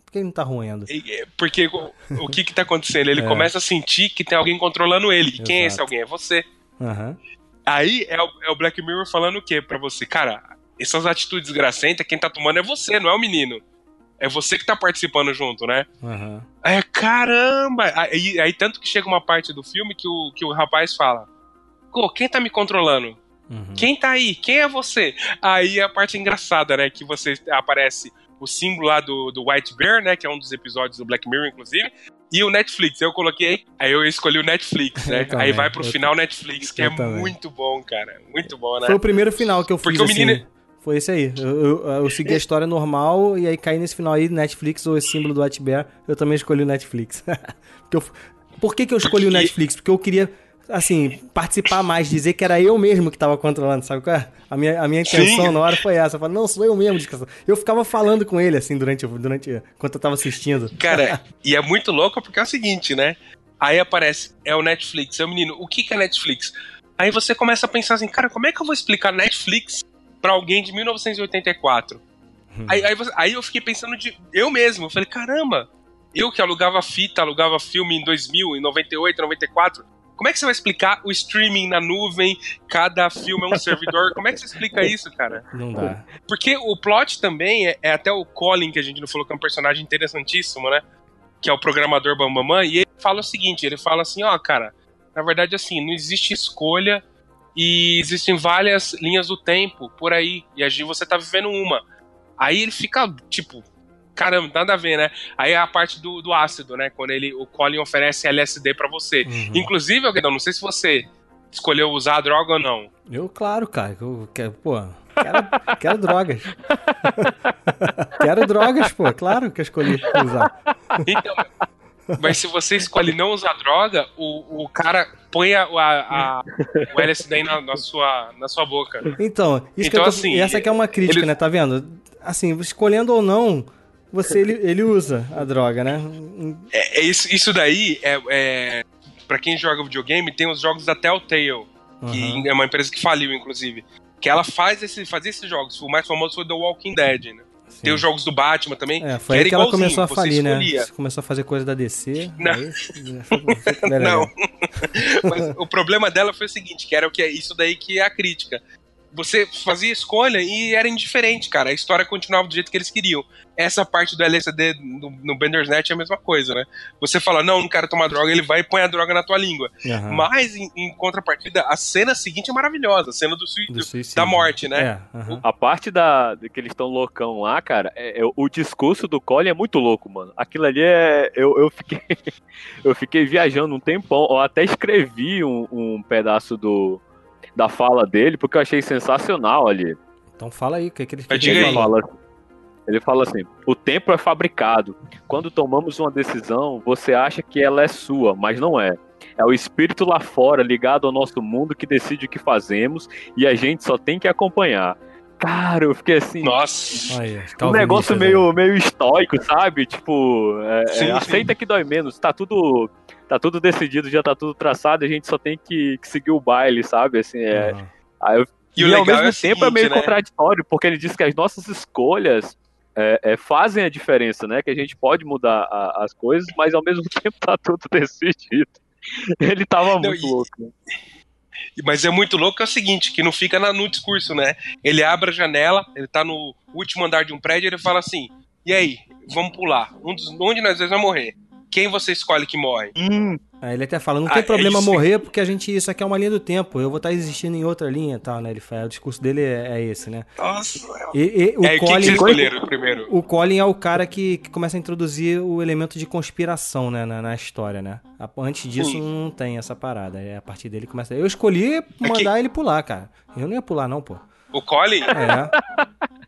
Por que ele não tá roendo? E- Porque o, o que que tá acontecendo? Ele É. começa a sentir que tem alguém controlando ele. E quem é esse alguém? É você. Aham. Aí é o, é o Black Mirror falando o quê pra você? Cara, essas atitudes gracentas, quem tá tomando é você, não é o menino. É você que tá participando junto, né? Aham. É, caramba! Aí, aí tanto que chega uma parte do filme que o, que o rapaz fala: Pô, quem tá me controlando? Uhum. Quem tá aí? Quem é você? Aí a parte engraçada, né? Que você aparece o símbolo lá do, do White Bear, né? Que é um dos episódios do Black Mirror, inclusive. E o Netflix. Eu coloquei, aí eu escolhi o Netflix, né? Também, aí vai pro final Netflix, que é também. muito bom, cara. Muito bom, né? Foi o primeiro final que eu fiz, Porque o menino- assim. Foi esse aí. Eu, eu- eu segui a história normal e aí caí nesse final aí, Netflix ou esse símbolo do White Bear, eu também escolhi o Netflix. Porque eu- por que, que eu escolhi o Netflix? Porque eu queria, assim, participar mais, dizer que era eu mesmo que tava controlando, sabe qual é? A minha, a minha intenção Sim. na hora foi essa. Eu falei, não, sou eu mesmo. Eu ficava falando com ele, assim, durante, durante enquanto eu tava assistindo. Cara, e é muito louco porque é o seguinte, né? Aí aparece, é o Netflix, é o menino, o que que é Netflix? Aí você começa a pensar assim, cara, como é que eu vou explicar Netflix pra alguém de 1984? Aí, aí, você- aí eu fiquei pensando de eu mesmo, eu falei, caramba, eu que alugava fita, alugava filme em 2000, em 98, 94, como é que você vai explicar o streaming na nuvem, cada filme é um servidor, como é que você explica isso, cara? Não dá. Porque o plot também é, é até o Colin, que a gente não falou que é um personagem interessantíssimo, né? Que é o programador Bambamã, e ele fala o seguinte: ele fala assim, ó, cara, na verdade, assim, não existe escolha e existem várias linhas do tempo por aí, e a gente, você tá vivendo uma. Aí ele fica, tipo, caramba, nada a ver, né? Aí é a parte do, do ácido, né? Quando ele, o Colin oferece LSD pra você. Uhum. Inclusive, Alguedão, não sei se você escolheu usar a droga ou não. Eu, claro, cara. Eu quero, pô, quero, quero drogas. quero drogas, pô. Claro que eu escolhi usar. Então, mas se você escolhe não usar droga, o, o cara põe a, a- a- o LSD na, na sua, na sua boca. Então, isso que Então, eu tô, assim, e essa aqui é uma crítica, ele- né? Tá vendo? Assim, escolhendo ou não, você ele, ele usa a droga, né? É, é isso, isso daí é, é. Pra quem joga videogame, tem os jogos da Telltale, que Aham. é uma empresa que faliu, inclusive. Que ela faz esse, fazia esses jogos. O mais famoso foi The Walking Dead, né? Tem os jogos do Batman também. É, foi que aí que ela começou a falir, né? Você começou a fazer coisa da DC. Não. aí- Não. Mas o problema dela foi o seguinte, que era o que é isso daí que é a crítica. Você fazia escolha e era indiferente, cara. A história continuava do jeito que eles queriam. Essa parte do LSD no, no Bandersnat é a mesma coisa, né? Você fala, não, não quero tomar droga, ele vai e põe a droga na tua língua. Aham. Mas, em, em contrapartida, a cena seguinte é maravilhosa. A cena do, Do suicídio. da morte, né? É, aham. A parte da de que eles estão loucão lá, cara, é, é- o discurso do Colin é muito louco, mano. Aquilo ali é. Eu, eu fiquei. eu fiquei viajando um tempão. Eu até escrevi um, um pedaço do, da fala dele, porque eu achei sensacional ali. Então fala aí, o que, que ele, que ele fala, ele fala assim: o tempo é fabricado. Quando tomamos uma decisão, você acha que ela é sua, mas não é. É o espírito lá fora, ligado ao nosso mundo, que decide o que fazemos e a gente só tem que acompanhar. Cara, eu fiquei assim. Nossa. Aí, Um negócio meio, meio estoico, sabe? Tipo, é, Sim, é, sim. aceita que dói menos. Tá tudo, tá tudo decidido, já tá tudo traçado, a gente só tem que, que seguir o baile, sabe? Assim, é, Aham. Aí eu- E e, ao legal mesmo é o tempo é seguinte, meio né? contraditório, porque ele diz que as nossas escolhas é, é, fazem a diferença, né? Que a gente pode mudar a- as coisas, mas ao mesmo tempo tá tudo decidido. Ele tava Não, muito e- louco. Mas é muito louco é o seguinte, que não fica na- no discurso, né? Ele abre a janela, ele tá no último andar de um prédio, ele fala assim, e aí, vamos pular. Um onde nós dois vamos morrer? Quem você escolhe que morre? Aí ele até fala, não Ah, tem é problema isso. morrer, porque a gente, isso aqui é uma linha do tempo, eu vou estar existindo em outra linha e tal, né? Ele fala, o discurso dele é, é esse, né? Nossa. E, e o é, o que, que Colin, vocês escolheram primeiro? o Colin é o cara que, que começa a introduzir o elemento de conspiração, né, na, na história, né? Antes disso Sim. não tem essa parada, é a partir dele que começa... Eu escolhi mandar ele pular, cara. Eu não ia pular não, pô. O Colin? É,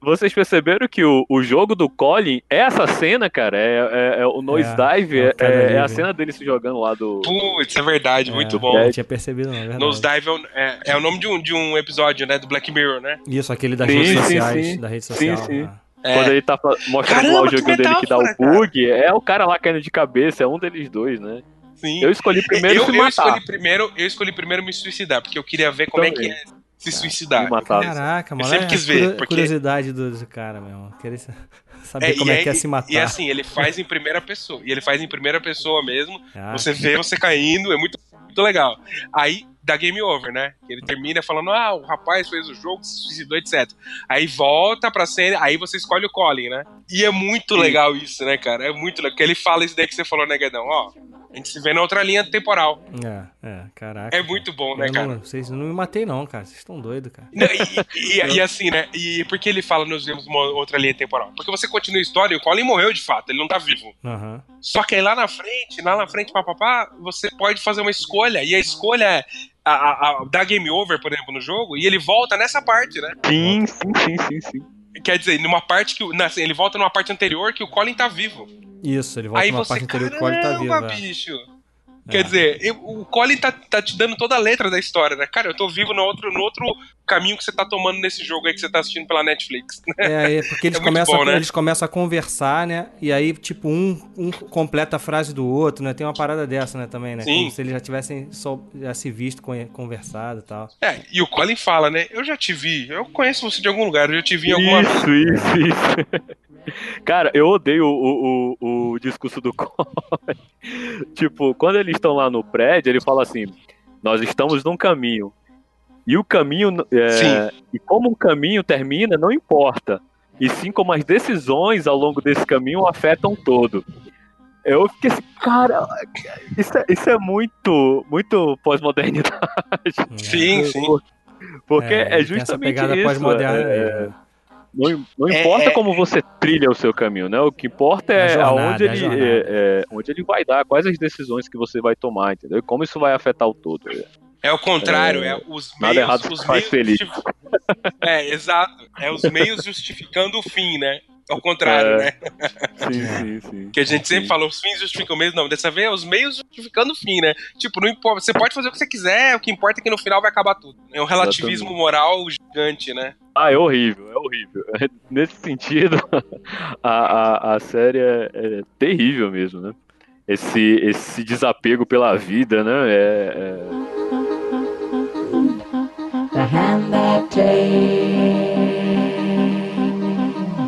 Vocês perceberam que o, o jogo do Colin é essa cena, cara? É, é- é o Nose Dive, é o é, queda é a cena dele se jogando lá do. Putz, é verdade, muito é, bom. Não tinha percebido não, é verdade. Nosedive é, o- é, é o nome de um, de um episódio, né? Do Black Mirror, né? Isso, aquele das Sim, redes sim, sociais, sim. da rede Sim, social. sim. né? É. Quando ele tá mostrando lá Caramba, o que joguinho dele que dá o bug, é o cara lá caindo de cabeça, é um deles dois, né? Sim. Eu escolhi primeiro eu, se eu matar. escolhi primeiro, eu escolhi primeiro me suicidar, porque eu queria ver como Também. é que é se suicidar. Caraca, Eu mano. sempre é quis a ver, porque- curiosidade do, cara, meu. Querer sa- saber É, como é aí- que é se matar. E assim, ele faz em primeira pessoa. E ele faz em primeira pessoa mesmo. Ah, Você vê você caindo, é muito, muito legal. Aí dá game over, né? Ele termina falando: ah, o rapaz fez o jogo, se suicidou, etc. Aí volta pra cena, aí você escolhe o Colin, né? E é muito legal isso, né, cara? É muito legal. Porque ele fala isso daí que você falou, né, Guedão? Ó, gente se vê na outra linha temporal. É, é, caraca. É muito bom, né, Eu cara? não, vocês não me matei, não, cara. Vocês estão doidos, cara. Não, e, e- e assim, né? E por que ele fala nos vemos uma outra linha temporal? Porque você continua a história e o Colin morreu de fato, ele não tá vivo. Aham. Só que aí lá na frente, lá na frente, papapá, você pode fazer uma escolha. E a escolha é a, a, a- dar game over, por exemplo, no jogo, e ele volta nessa parte, né? Sim, sim, sim, sim, sim. Quer dizer, numa parte que. na- assim, ele volta numa parte anterior que o Colin tá vivo. Isso, ele volta aí numa você. parte anterior que o Cole tá vivo. Caramba, é. bicho! É. Quer dizer, eu- o Colin tá, tá te dando toda a letra da história, né? Cara, eu tô vivo no outro, no outro caminho que você tá tomando nesse jogo aí que você tá assistindo pela Netflix. É, é porque eles, É começam, bom, a, né? eles começam a conversar, né? E aí, tipo, um, um completa a frase do outro, né? Tem uma parada dessa, né, também, né? Sim. Como se eles já tivessem só, já se visto, conversado e tal. É, e o Colin fala, né? Eu já te vi, eu conheço você de algum lugar, eu já te vi em alguma Isso, isso, isso. Cara, eu odeio o, o, o discurso do Colin. tipo, quando eles estão lá no prédio, ele fala assim: Nós estamos num caminho. E o caminho. é, Sim. e como um caminho termina, não importa. E sim como as decisões ao longo desse caminho afetam todo. Eu fiquei assim, cara, isso é, isso é muito, muito pós-modernidade. Sim, sim. Porque É, é, tem essa justamente pegada isso. pós-moderna é- mesmo, né? Não, não É, importa é- como você trilha o seu caminho, né? O que importa é jornada, aonde ele, é, é, onde ele vai dar, quais as decisões que você vai tomar, entendeu? E como isso vai afetar o todo. É o contrário, é, É, os meios. nada errado os faz meios feliz. É, exato. É os meios justificando o fim, né? Ao contrário, É. né? Sim, sim, sim. Que a gente sempre Sim. fala, os fins justificam o meio. Não, dessa vez é os meios justificando o fim, né? Tipo, não importa. Você pode fazer o que você quiser, o que importa é que no final vai acabar tudo. É um relativismo Exatamente. moral gigante, né? Ah, é horrível, é horrível. Nesse sentido, a, a, a série é, é terrível mesmo, né? Esse, esse desapego pela vida, né? É, é-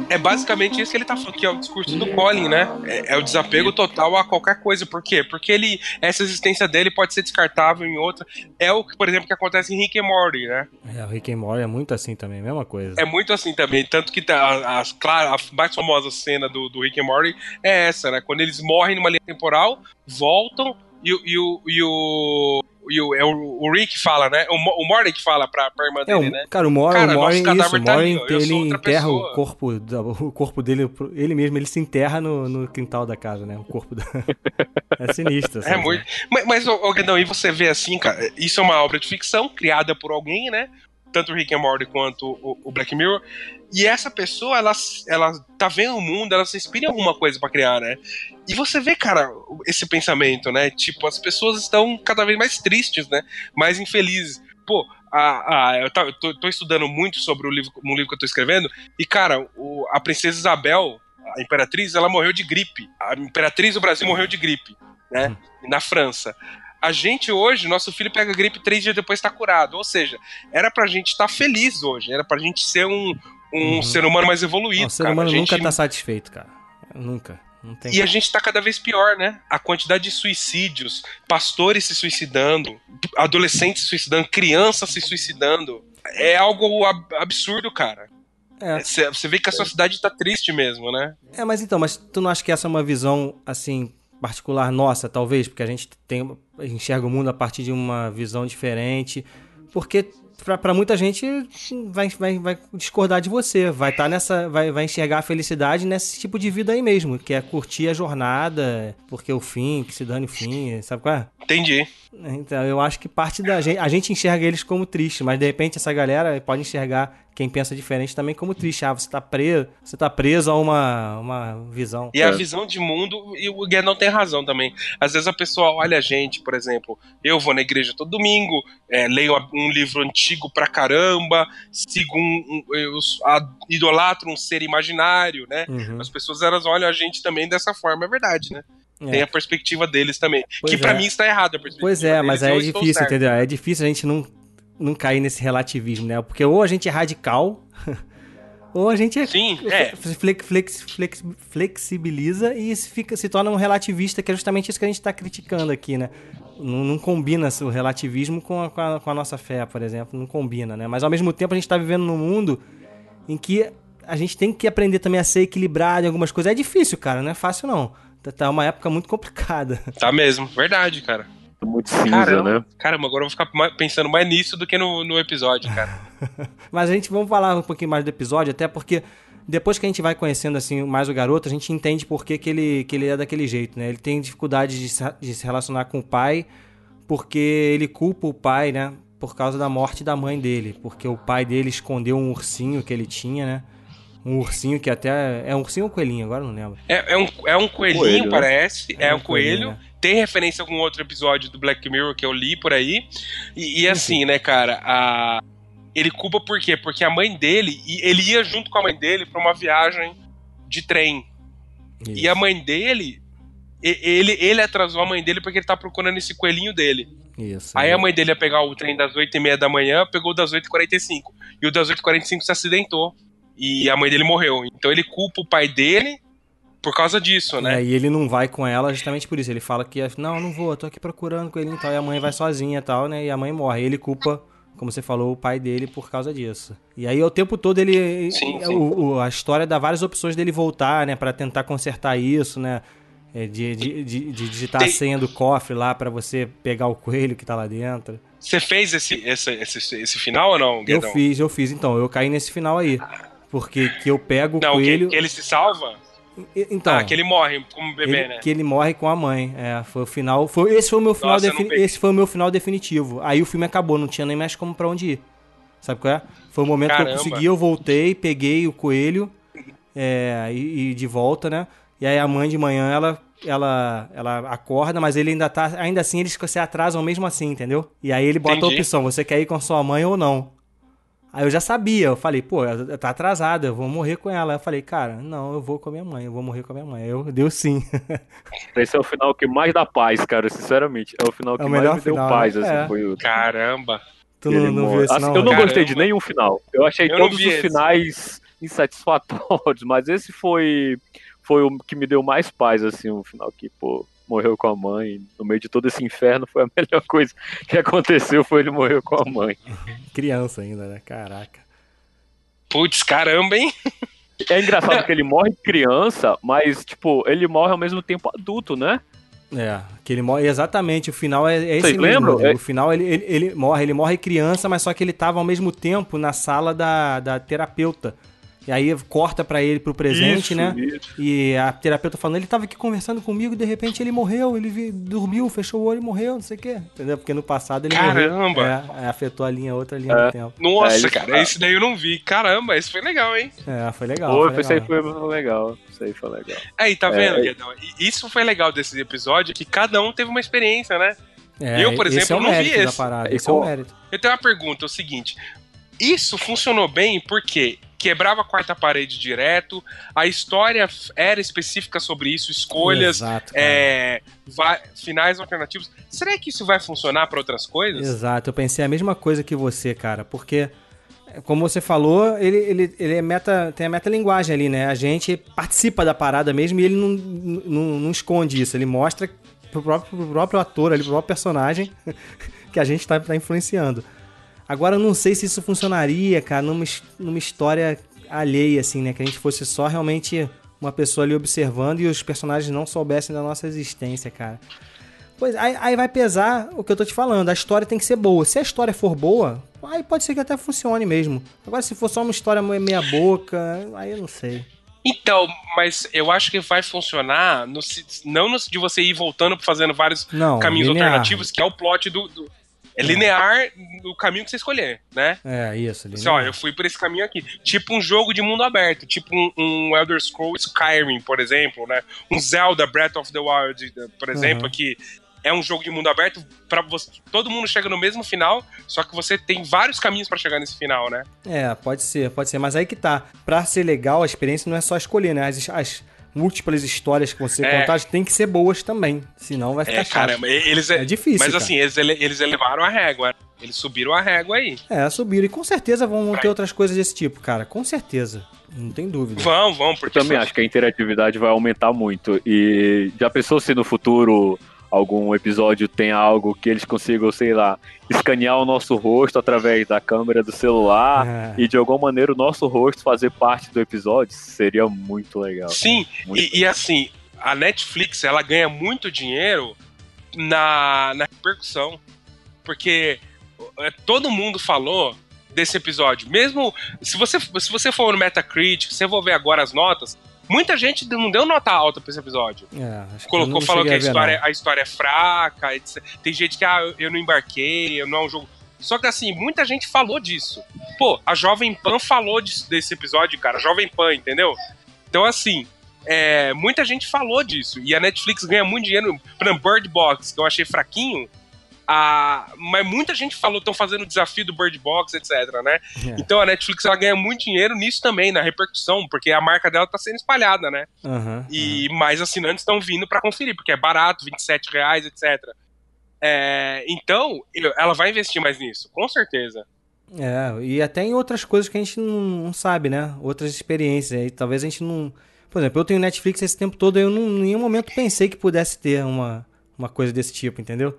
É basicamente isso que ele tá falando, que é o discurso do Colin, né? É, é o desapego total a qualquer coisa. Por quê? Porque ele, essa existência dele pode ser descartável em outra. É o que, por exemplo, que acontece em Rick and Morty, né? É, o Rick and Morty é muito assim também, mesma coisa. É muito assim também. Tanto que tá, as, claro, a mais famosa cena do, do Rick and Morty é essa, né? Quando eles morrem numa linha temporal, voltam e, o- e o. E o e o, é o, o Rick fala, né? O, o Morty que fala pra, pra irmã É, dele, né? cara, o Mor, Cara, o Morin, isso, o tá ali, ele enterra pessoa. o corpo, o corpo dele, ele mesmo, ele se enterra no, no quintal da casa, né? O corpo da... É sinistro. É assim, muito. Mas, mas ô, ô, Guedão, e você vê assim, cara, isso é uma obra de ficção criada por alguém, né? Tanto o Rick and Morty quanto o, o Black Mirror. E essa pessoa, ela, ela tá vendo o mundo, ela se inspira em alguma coisa pra criar, né? E você vê, cara, esse pensamento, né? Tipo, as pessoas estão cada vez mais tristes, né? Mais infelizes. Pô, a, a, eu, tá- eu tô, tô estudando muito sobre o livro, um livro que eu tô escrevendo, e, cara, o- a princesa Isabel, a imperatriz, ela morreu de gripe. A imperatriz do Brasil morreu de gripe, né? Na França. A gente hoje, nosso filho pega gripe três dias depois está curado. Ou seja, era pra gente estar feliz hoje, era pra gente ser um, um Uhum. ser humano mais evoluído. Não, o ser cara. humano gente- nunca tá satisfeito, cara. Nunca. E a gente tá cada vez pior, né? A quantidade de suicídios, pastores se suicidando, adolescentes se suicidando, crianças se suicidando. É algo ab- absurdo, cara. É. Você você vê que a sociedade tá triste mesmo, né? É, mas então, mas tu não acha que essa é uma visão, assim, particular nossa, talvez? Porque a gente tem, enxerga o mundo a partir de uma visão diferente. Porque pra muita gente vai, vai, vai discordar de você. Vai estar nessa. Vai, vai enxergar a felicidade nesse tipo de vida aí mesmo. Que é curtir a jornada, porque o fim, que se dane o fim, sabe qual é? Entendi. Então, eu acho que parte da gente. A gente enxerga eles como triste, mas de repente essa galera pode enxergar quem pensa diferente também como triste. Ah, você tá preso, você tá preso a uma, uma visão. E É. a visão de mundo, e o Guedão tem razão também. Às vezes a pessoa olha a gente, por exemplo, eu vou na igreja todo domingo, é, leio um livro antigo pra caramba, sigo um, um- eu a- idolatro um ser imaginário, né? Uhum. As pessoas elas olham a gente também dessa forma, é verdade, né? É. Tem a perspectiva deles também. Pois que pra é. mim está errado a perspectiva Pois é, deles, mas aí é difícil, entendeu? É difícil a gente não, não cair nesse relativismo, né? Porque ou a gente é radical, ou a gente é, Sim, é. flex- flex- flex- flexibiliza e se, fica, se torna um relativista, que é justamente isso que a gente está criticando aqui, né? Não, não combina o relativismo com a, com, a, com a nossa fé, por exemplo. Não combina, né? Mas ao mesmo tempo a gente está vivendo num mundo em que a gente tem que aprender também a ser equilibrado em algumas coisas. É difícil, cara, não é fácil não. Tá, tá uma época muito complicada. Tá mesmo, verdade, cara. Muito cinza, Caramba. né? Caramba, agora eu vou ficar pensando mais nisso do que no, no episódio, cara. Mas a gente vamos falar um pouquinho mais do episódio, até porque depois que a gente vai conhecendo assim mais o garoto, a gente entende por que, que, ele, que ele é daquele jeito, né? Ele tem dificuldade de se, de se relacionar com o pai, porque ele culpa o pai, né? Por causa da morte da mãe dele. Porque o pai dele escondeu um ursinho que ele tinha, né? Um ursinho que até. É um ursinho ou um coelhinho? Agora eu não lembro. É, é um, é um coelhinho, Coelho, parece. É, É um um coelho. coelhinho, né? Tem referência com outro episódio do Black Mirror que eu li por aí. E, e assim, né, cara, a... ele culpa por quê? Porque a mãe dele, e ele ia junto com a mãe dele pra uma viagem de trem. E a mãe dele, e- ele, ele atrasou a mãe dele porque ele tá procurando esse coelhinho dele. Isso. Aí a mãe dele ia pegar o trem das 8h30 da manhã, pegou o das 8h45. E o das 8h45 se acidentou. E a mãe dele morreu. Então ele culpa o pai dele por causa disso, né? É, e ele não vai com ela justamente por isso. Ele fala que, não, eu não vou, eu tô aqui procurando coelhinho e tal. E a mãe vai sozinha e tal, né? E a mãe morre. E ele culpa, como você falou, o pai dele por causa disso. E aí, o tempo todo, ele. Sim, sim. o- o- a história dá várias opções dele voltar, né? Pra tentar consertar isso, né? É, de, de, de- de digitar Tem- a senha do cofre lá pra você pegar o coelho que tá lá dentro. Você fez esse, esse, esse, esse final ou não, Eu Guedão? fiz, eu fiz. Então, eu caí nesse final aí. Porque que eu pego o Não, que, coelho. que ele se salva? Então, ah, que ele morre como bebê, ele- né? Que ele morre com a mãe. É, foi o final. Foi, esse, foi o meu final Nossa, defini- esse foi o meu final definitivo. Aí o filme acabou, não tinha nem mais como pra onde ir. Sabe qual é? Foi o momento que Caramba. eu consegui, eu voltei, peguei o coelho é, e, e de volta, né? E aí a mãe de manhã, ela, ela, ela acorda, mas ele ainda tá. Ainda assim, eles se atrasam mesmo assim, entendeu? E aí ele bota a Entendi. opção: você quer ir com a sua mãe ou não? Aí eu já sabia, eu falei, pô, ela tá atrasada, eu vou morrer com ela. Aí eu falei, cara, não, eu vou com a minha mãe, eu vou morrer com a minha mãe. Aí Eu deu sim. Esse é o final que mais dá paz, cara, sinceramente. É o final que É o mais me deu final, paz, né? assim, É. foi o... Caramba. Tu não, não viu esse Assim, não? Eu não gostei de nenhum final. Eu achei Eu todos os esse. finais insatisfatórios, mas esse foi foi o que me deu mais paz, assim, o final que, pô, morreu com a mãe, no meio de todo esse inferno, foi a melhor coisa que aconteceu, foi ele morrer com a mãe. Criança ainda, né? Caraca. Putz, caramba, hein? É engraçado que ele morre criança, mas, tipo, ele morre ao mesmo tempo adulto, né? É, que ele morre. Exatamente, o final é, é esse Vocês mesmo. lembram? Rodrigo. É- O final ele, ele, ele morre, ele morre criança, mas só que ele tava ao mesmo tempo na sala da, da terapeuta. E aí corta pra ele pro presente, Isso, né? isso. E a terapeuta falando, ele tava aqui conversando comigo e de repente ele morreu, ele vi- dormiu, fechou o olho e morreu, não sei o quê. Entendeu? Porque no passado ele Caramba! morreu. É, afetou a linha, outra linha É. do tempo. Nossa, É, cara, esse daí eu não vi. Caramba, esse foi legal, hein? É, foi legal. Pô, foi isso aí foi legal. Isso aí foi legal. Aí, tá É, vendo, é. Guedão? Isso foi legal desse episódio, que cada um teve uma experiência, né? É, eu, por esse exemplo, é o não vi mérito da esse. parada. Esse é o mérito. Eu tenho uma pergunta, é o seguinte. Isso funcionou bem porque quebrava a quarta parede direto, a história era específica sobre isso, escolhas, Exato, é, finais alternativos. Será que isso vai funcionar para outras coisas? Exato, eu pensei a mesma coisa que você, cara, porque, como você falou, ele, ele, ele é meta, tem a metalinguagem ali, né? A gente participa da parada mesmo e ele não, não, não esconde isso, ele mostra pro próprio, pro próprio ator ali, pro próprio personagem que a gente tá, tá influenciando. Agora, eu não sei se isso funcionaria, cara, numa, numa história alheia, assim, né? Que a gente fosse só realmente uma pessoa ali observando e os personagens não soubessem da nossa existência, cara. Pois, aí, aí vai pesar o que eu tô te falando. A história tem que ser boa. Se a história for boa, aí pode ser que até funcione mesmo. Agora, se for só uma história meia boca, aí eu não sei. Então, mas eu acho que vai funcionar no, não no, de você ir voltando fazendo vários Não, caminhos linear. alternativos, que é o plot do. do- é linear no caminho que você escolher, né? É, isso. Ali, Assim, ó, eu fui por esse caminho aqui. Tipo um jogo de mundo aberto, tipo um, um Elder Scrolls Skyrim, por exemplo, né? Um Zelda Breath of the Wild, por exemplo, Uhum. que é um jogo de mundo aberto para você, todo mundo chega no mesmo final, só que você tem vários caminhos pra chegar nesse final, né? É, pode ser, pode ser. Mas aí que tá. Pra ser legal, a experiência não é só escolher, né? As, as múltiplas histórias que você É. contar tem que ser boas também. Senão vai ficar É, chato. caramba, eles É difícil, Mas cara. assim, eles, ele- eles elevaram a régua. Eles subiram a régua aí. É, subiram. E com certeza vão Vai. ter outras coisas desse tipo, cara. Com certeza. Não tem dúvida. Vão, vão, Eu porque também foi- acho que a interatividade vai aumentar muito. E já pensou se no futuro algum episódio tem algo que eles consigam, sei lá, escanear o nosso rosto através da câmera do celular É. e de alguma maneira o nosso rosto fazer parte do episódio? Seria muito legal. Sim, Muito e, e assim, a Netflix ela ganha muito dinheiro na, na repercussão. Porque é, todo mundo falou desse episódio. Mesmo se você, se você for no Metacritic, se você for ver agora as notas, muita gente não deu nota alta pra esse episódio. É, Colocou, falou que a a história, a história é fraca. etc. Tem gente que, ah, eu não embarquei, eu não é um jogo. Só que assim, muita gente falou disso. Pô, a Jovem Pan falou disso, desse episódio, cara. Jovem Pan, entendeu? Então, assim, é, muita gente falou disso. E a Netflix ganha muito dinheiro. Por exemplo, Bird Box, que eu achei fraquinho. A, mas muita gente falou, estão fazendo o desafio do Bird Box, etc, né? É. Então a Netflix ela ganha muito dinheiro nisso também, na repercussão, porque a marca dela tá sendo espalhada, né? Aham. E mais assinantes estão vindo pra conferir, porque é barato, 27 reais, etc. É, então, ela vai investir mais nisso, com certeza. É, e até em outras coisas que a gente não, sabe, né? Outras experiências. Aí talvez a gente não. Por exemplo, eu tenho Netflix esse tempo todo e eu não, em nenhum momento pensei que pudesse ter uma, uma coisa desse tipo, entendeu?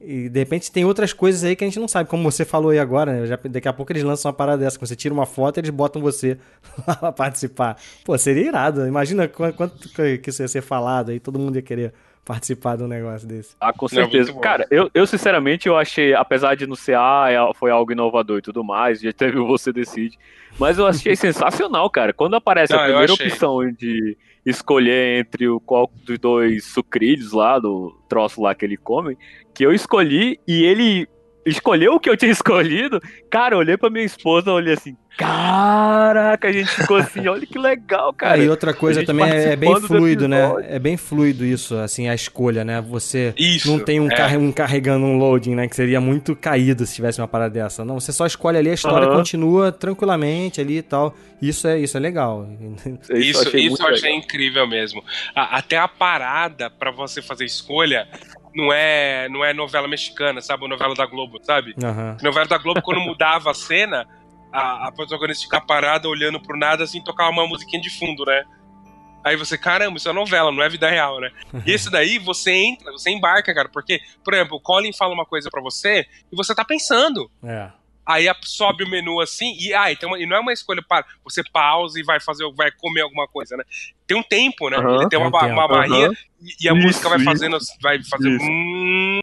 E de repente tem outras coisas aí que a gente não sabe, como você falou aí agora, né? Já, daqui a pouco eles lançam uma parada dessa, você tira uma foto e eles botam você lá participar. Pô, seria irado. Imagina qu- quanto que isso ia ser falado aí, todo mundo ia querer participar de um negócio desse. Ah, com Não, certeza. Cara, eu, eu sinceramente eu achei, apesar de não ser, ah, é- foi algo inovador e tudo mais, já teve o Você Decide, mas eu achei sensacional, cara. Quando aparece Não, a primeira opção de escolher entre o qual dos dois sucrilhos lá, do troço lá que ele come, que eu escolhi e ele escolheu o que eu tinha escolhido, cara, eu olhei pra minha esposa, olhei assim, caraca, a gente ficou assim, olha que legal, cara. E outra coisa também é, é bem fluido, né? É bem fluido isso, assim, a escolha, né? Você Isso. não tem um, é. carre- um carregando um loading, né? Que seria muito caído se tivesse uma parada dessa. Não, você só escolhe ali, a história Aham. continua tranquilamente ali e tal. Isso é, isso é legal. eu Isso, achei isso eu achei incrível mesmo. Até a parada pra você fazer escolha não é, não é novela mexicana, sabe? Ou novela da Globo, sabe? Aham. Novela da Globo, quando mudava a cena, a, a protagonista ficava parada olhando pro nada, assim, tocava uma musiquinha de fundo, né? Aí você, caramba, isso é novela, não é vida real, né? E esse daí, você entra, você embarca, cara, porque, por exemplo, o Colin fala uma coisa pra você e você tá pensando. É. Aí sobe o menu assim, e, ah, então, e não é uma escolha para você pausa e vai fazer, vai comer alguma coisa, né? Tem um tempo, né? Aham, Ele tem uma, tem uma barrinha e, e a Isso, música vai isso. fazendo, vai fazer. Isso. hum,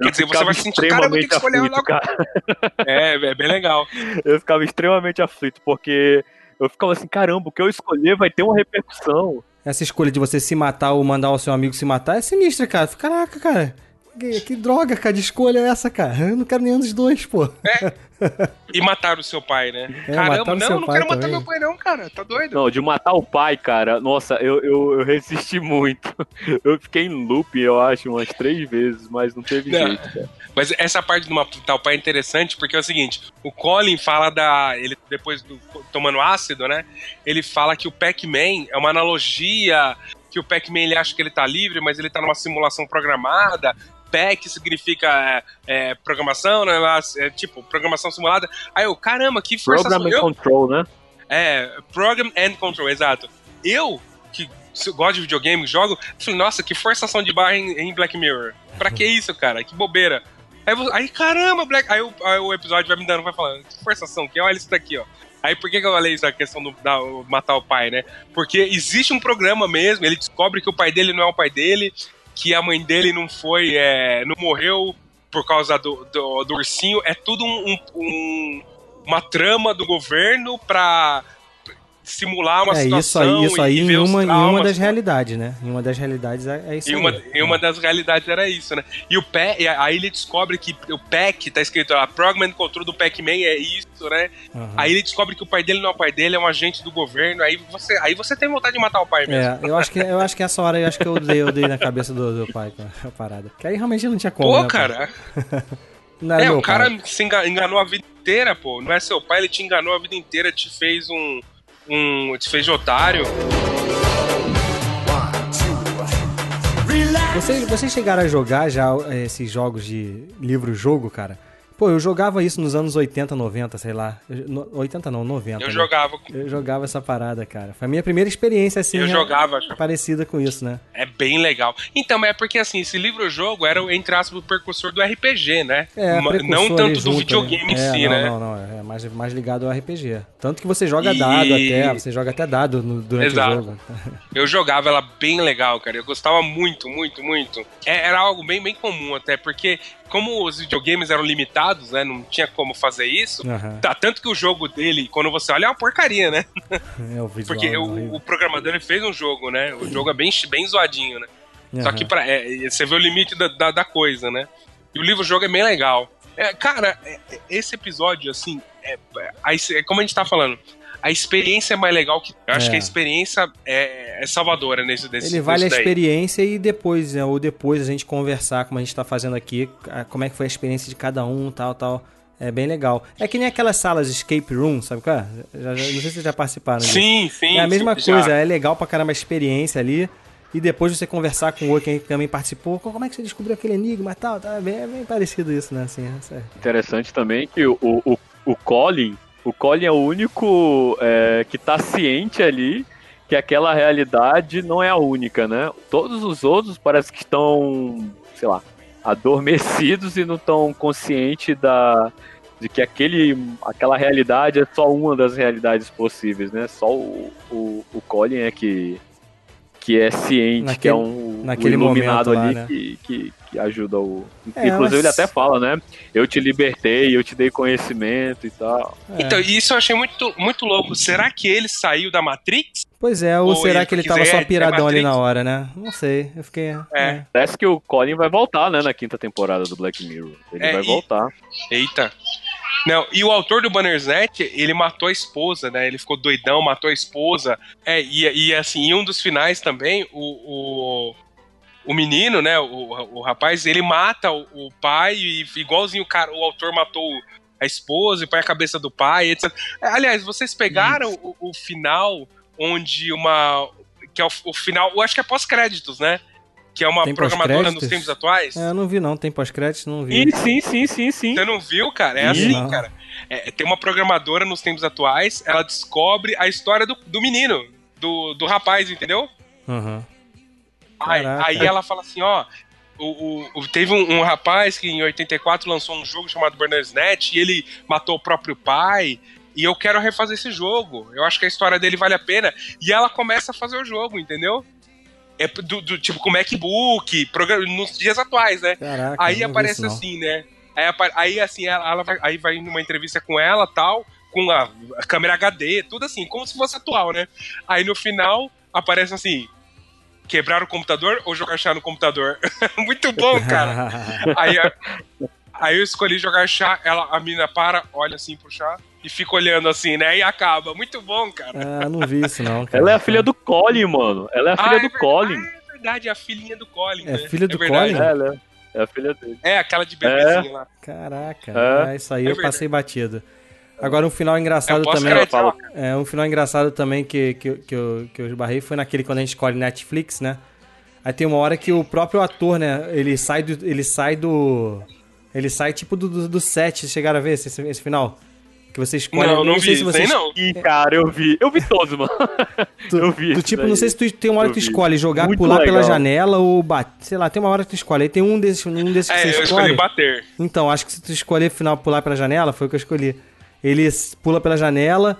Eu Quer dizer, você vai sentir, cara, eu vou ter que escolher aflito, cara. é, é bem legal. Eu ficava extremamente aflito, porque eu ficava assim, caramba, o que eu escolher vai ter uma repercussão. Essa escolha de você se matar ou mandar o seu amigo se matar é sinistra, cara. Caraca, cara. Que, que droga, cara, de escolha é essa, cara? Eu não quero nenhum dos dois, pô. E mataram o seu pai, né? É, Caramba, não, não quero matar também. meu pai, não, cara. Tá doido? Não, de matar o pai, cara, nossa, eu, eu, eu resisti muito. Eu fiquei em loop, eu acho, umas três vezes, mas não teve Não. jeito, cara. Mas essa parte do matar o pai é interessante porque é o seguinte: o Colin fala da. Ele, depois do, tomando ácido, né? Ele fala que o Pac-Man é uma analogia. Que o Pac-Man ele acha que ele tá livre, mas ele tá numa simulação programada. PEC significa é, é, programação, né? É, tipo, programação simulada. Aí eu, caramba, que força Program and eu, Control, né? É, Program and Control, exato. Eu, que gosto de videogame, jogo, falei, nossa, que forçação de barra em, em Black Mirror. Pra que isso, cara? Que bobeira. Aí, eu- aí, caramba, Black. Aí, o- aí o episódio vai me dando, vai falando, que forçação, que olha isso daqui, ó. Aí por que, que eu falei isso, a questão do da- matar o pai, né? Porque existe um programa mesmo, ele descobre que o pai dele não é o pai dele, que a mãe dele não foi, é, não morreu por causa do, do, do ursinho. É tudo um, um- um- uma trama do governo pra simular uma é, isso situação aí, isso aí em uma, em uma traumas. das realidades, né? Em uma das realidades é, é isso E aí. uma, e uma das realidades era isso, né? E o pé, e aí ele descobre que o PEC, tá escrito lá, Program Control do Pac-Man é isso, né? Aham. Aí ele descobre que o pai dele não é o pai dele, é um agente do governo. Aí você, aí você tem vontade de matar o pai mesmo. É, eu acho que eu acho que essa hora eu acho que eu dei, eu dei na cabeça do, do pai, a parada. Que aí realmente não tinha como. Pô, né, cara. Não É, o cara pai. se enga- enganou a vida inteira, pô. Não é seu pai, ele te enganou a vida inteira, te fez um. Um te fez de otário. Vocês, vocês chegaram a jogar já eh, esses jogos de livro-jogo, cara? Pô, eu jogava isso nos anos 80, 90, sei lá. Eu- no- 80 não, 90. Eu né? jogava. Eu jogava essa parada, cara. Foi a minha primeira experiência, assim. Eu né, jogava. Parecida com isso, né? É bem legal. Então, mas é porque assim, esse livro-jogo era, entre aspas, o precursor do RPG, né? É, não tanto do junto, videogame né? em É, si, não, né? Não, não, é mais, mais ligado ao RPG. Tanto que você joga E- dado até, você joga até dado no- durante Exato. o jogo. Eu jogava ela bem legal, cara. Eu gostava muito, muito, muito. É- era algo bem, bem comum até, porque como os videogames eram limitados, né? Não tinha como fazer isso. Aham. Tá, tanto que o jogo dele, quando você olha, é uma porcaria, né? É o visual. Porque é o, o programador ele fez um jogo, né? O jogo é bem, bem zoadinho, né? Só Aham. que pra, é, você vê o limite da, da, da coisa, né? E o livro-jogo é bem legal. É, cara, é- é- esse episódio, assim, é, é como a gente tá falando, a experiência é mais legal que. Eu acho É. que a experiência é, é salvadora nesse desse Ele vale a daí. experiência e depois, né, ou depois a gente conversar, como a gente tá fazendo aqui, como é que foi a experiência de cada um, tal, tal. É bem legal. É que nem aquelas salas de escape room, sabe qual é? Já- já- não sei se vocês já participaram disso. Sim, sim. É a mesma sim, coisa, já. é legal pra caramba a experiência ali. E depois você conversar com o outro que também participou. Como é que você descobriu aquele enigma e tal? Tá bem, é bem parecido isso, né? Assim, é- Interessante também que o, o, o, o Colin, o Colin é o único é, que tá ciente ali que aquela realidade não é a única, né? Todos os outros parece que estão, sei lá, adormecidos e não estão conscientes da de que aquele, aquela realidade é só uma das realidades possíveis, né? Só o, o, o Colin é que que é ciente, que Naquele- é um naquele iluminado momento lá, ali né? que, que, que ajuda o. É, Inclusive, ele mas- até fala, né? Eu te libertei, eu te dei conhecimento e tal. É. Então, isso eu achei muito, muito louco. Será que ele saiu da Matrix? Pois é, ou, Ou será ele que ele quiser tava só é piradão ali Matrix? na hora, né? Não sei, eu fiquei... É. Parece que o Colin vai voltar, né? Na quinta temporada do Black Mirror. Ele É, vai e- voltar. Eita. Não, e o autor do Bannersnet, ele matou a esposa, né? Ele ficou doidão, matou a esposa. É, e, e assim, em um dos finais também, o, o, o menino, né? O, o rapaz, ele mata o, o pai, e igualzinho o, cara, o autor matou a esposa e põe a cabeça do pai, etc. Aliás, vocês pegaram o, o final onde uma. Que é o, o final. Eu acho que é pós-créditos, né? Que é uma Tem programadora nos tempos atuais. É, eu não vi não, tem pós-crédito, não vi. E sim, sim, sim, sim. Você não viu, cara? É assim, não. cara. É, tem uma programadora nos tempos atuais, ela descobre a história do, do menino, do, do rapaz, entendeu? Aham. Aí, aí ela fala assim, ó. O, o- o- teve um, um rapaz que em 84 lançou um jogo chamado Burner's Net e ele matou o próprio pai. E eu quero refazer esse jogo. Eu acho que a história dele vale a pena. E ela começa a fazer o jogo, entendeu? É do, do- tipo com MacBook, programa, nos dias atuais, né? Caraca, Aí aparece assim, né? Aí, aí, assim, ela, ela vai, aí vai numa entrevista com ela tal, com a, a câmera HD, tudo assim, como se fosse atual, né? Aí no final aparece assim: quebrar o computador ou jogar chá no computador? Muito bom, cara. aí, aí eu escolhi jogar chá, ela, a mina para, olha assim pro chá e fica olhando assim, né? E acaba. Muito bom, cara. Ah, não vi isso não, cara. Ela é a filha do Colin, mano. Ela é a Ah, filha é do verdade. Colin. Ah, é verdade, é a filhinha do Colin. É né? filha do verdade. Colin? É, ela é- é a filha dele. É, aquela de bebezinho lá. Caraca, É. é, isso aí É eu verdade. passei batido. Agora um final É engraçado também. ó. É, um final engraçado também que, que, que, eu, que eu esbarrei foi naquele quando a gente escolhe Netflix, né? Aí tem uma hora que o próprio ator, né? Ele sai do. Ele sai do. Ele sai tipo do, do, do set. Vocês chegaram a ver esse, esse final? Que você escolhe. Não, não vi sei isso aí, não. Ih, cara, eu vi. Eu vi todos, mano. Tu, eu vi. tu, esse tipo, daí. não sei se tu tem uma hora Eu que tu vi. escolhe jogar, Muito pular pela legal. janela ou bater. Sei lá, tem uma hora que tu escolhe. Aí tem um desses, um desses que É, você eu escolhe. escolhi bater. Então, acho que se tu escolher final pular pela janela, foi o que eu escolhi. Ele pula pela janela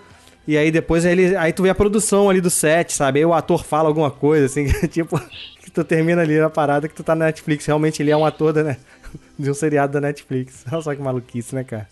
e aí depois ele, aí tu vê a produção ali do set, sabe? Aí o ator fala alguma coisa, assim, tipo, que tu termina ali na parada que tu tá na Netflix. Realmente ele é um ator da, né, de um seriado da Netflix. Olha só que maluquice, né, cara?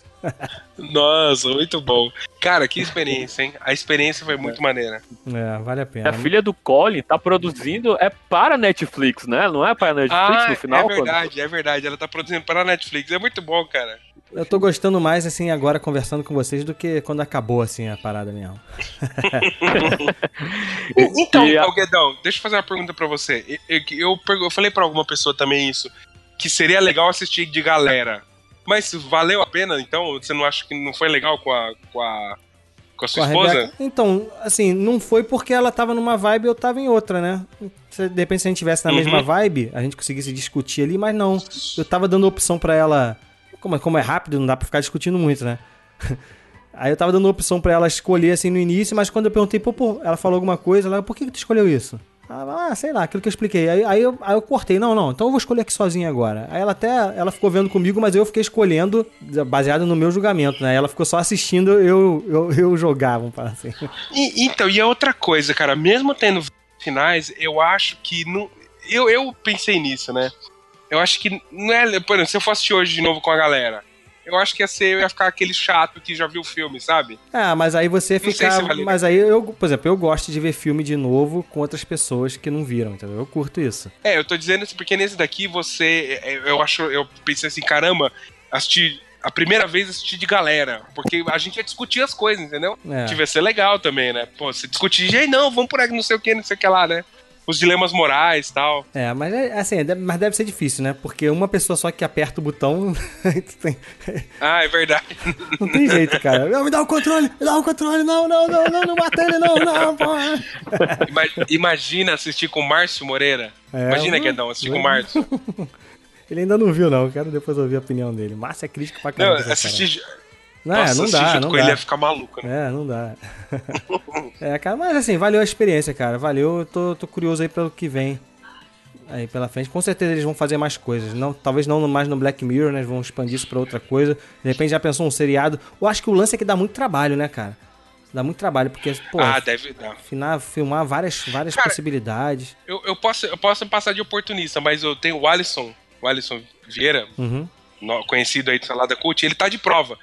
Nossa, muito bom. Cara, que experiência, hein? A experiência foi muito maneira. É, vale a pena. A filha do Colin tá produzindo. É para Netflix, né? Não é para Netflix Ah, no final? é quando- verdade, é verdade. Ela tá produzindo para a Netflix. É muito bom, cara. Eu tô gostando mais, assim, agora conversando com vocês do que quando acabou, assim, a parada mesmo. Então, E a- ô, Guedão, deixa eu fazer uma pergunta pra você. Eu, eu, eu falei pra alguma pessoa também isso, que seria legal assistir de galera. Mas valeu a pena, então? Você não acha que não foi legal com a, com a, com a sua Com a esposa? Rebeca- Então, assim, não foi porque ela tava numa vibe e eu tava em outra, né? Se, de repente, se a gente tivesse na Uhum. mesma vibe, a gente conseguisse discutir ali, mas não. Eu tava dando opção pra ela como, como é rápido, não dá pra ficar discutindo muito, né? Aí eu tava dando opção pra ela escolher assim no início, mas quando eu perguntei, pô, pô ela falou alguma coisa, ela, por que, que tu escolheu isso? Ela, ah, sei lá, aquilo que eu expliquei. Aí, aí, eu, aí eu cortei, não, não, então eu vou escolher aqui sozinha agora. Aí ela até, ela ficou vendo comigo, mas eu fiquei escolhendo baseado no meu julgamento, né? Ela ficou só assistindo, eu, eu, eu jogava, falar assim. E- então, e a outra coisa, cara, mesmo tendo finais, eu acho que não. Eu, eu pensei nisso, né? Eu acho que não é. Por exemplo, se eu fosse hoje de novo com a galera, eu acho que ia ser, eu ia ficar aquele chato que já viu o filme, sabe? Ah, mas aí você fica. se Mas aí eu, por exemplo, eu gosto de ver filme de novo com outras pessoas que não viram, entendeu? Eu curto isso. É, eu tô dizendo isso porque nesse daqui você. é, Eu acho. Eu pensei assim, caramba, assistir. A primeira vez assistir de galera. Porque a gente ia discutir as coisas, entendeu? É. Ser legal também, né? Pô, você discutir, "Ei, não, vamos por aí, não sei o que, não sei o que lá, né? Os dilemas morais e tal. É, mas é assim, é, mas deve ser difícil, né? Porque uma pessoa só que aperta o botão. Ah, é verdade. não tem jeito, cara. Não, me dá o controle, me dá o controle, não, não, não, não, não mata ele, não, não, porra. Ima- Imagina assistir com o Márcio Moreira. É, Imagina, hum, Guedão, assistir com o. Márcio. Ele ainda não viu, não. Eu Quero depois ouvir a opinião dele. Márcio é crítico pra Não, caramba. dessa assistir. Não, Nossa, não dá, junto não com dá. ele ia ficar maluco, né? É, não dá. é, cara, mas assim, valeu a experiência, cara. Valeu, eu tô, tô curioso aí pelo que vem aí pela frente. Com certeza eles vão fazer mais coisas. Não, talvez não mais no Black Mirror, né? Eles vão expandir isso pra outra coisa. De repente já pensou um seriado. Eu acho que o lance é que dá muito trabalho, né, cara? Dá muito trabalho, porque, pô, ah, deve dar. afinar, filmar várias, várias Cara, possibilidades. Eu, eu, posso, eu posso passar de oportunista, mas eu tenho o Alisson, o Alisson Vieira, Uhum. conhecido aí do Salada Cult, ele tá de prova.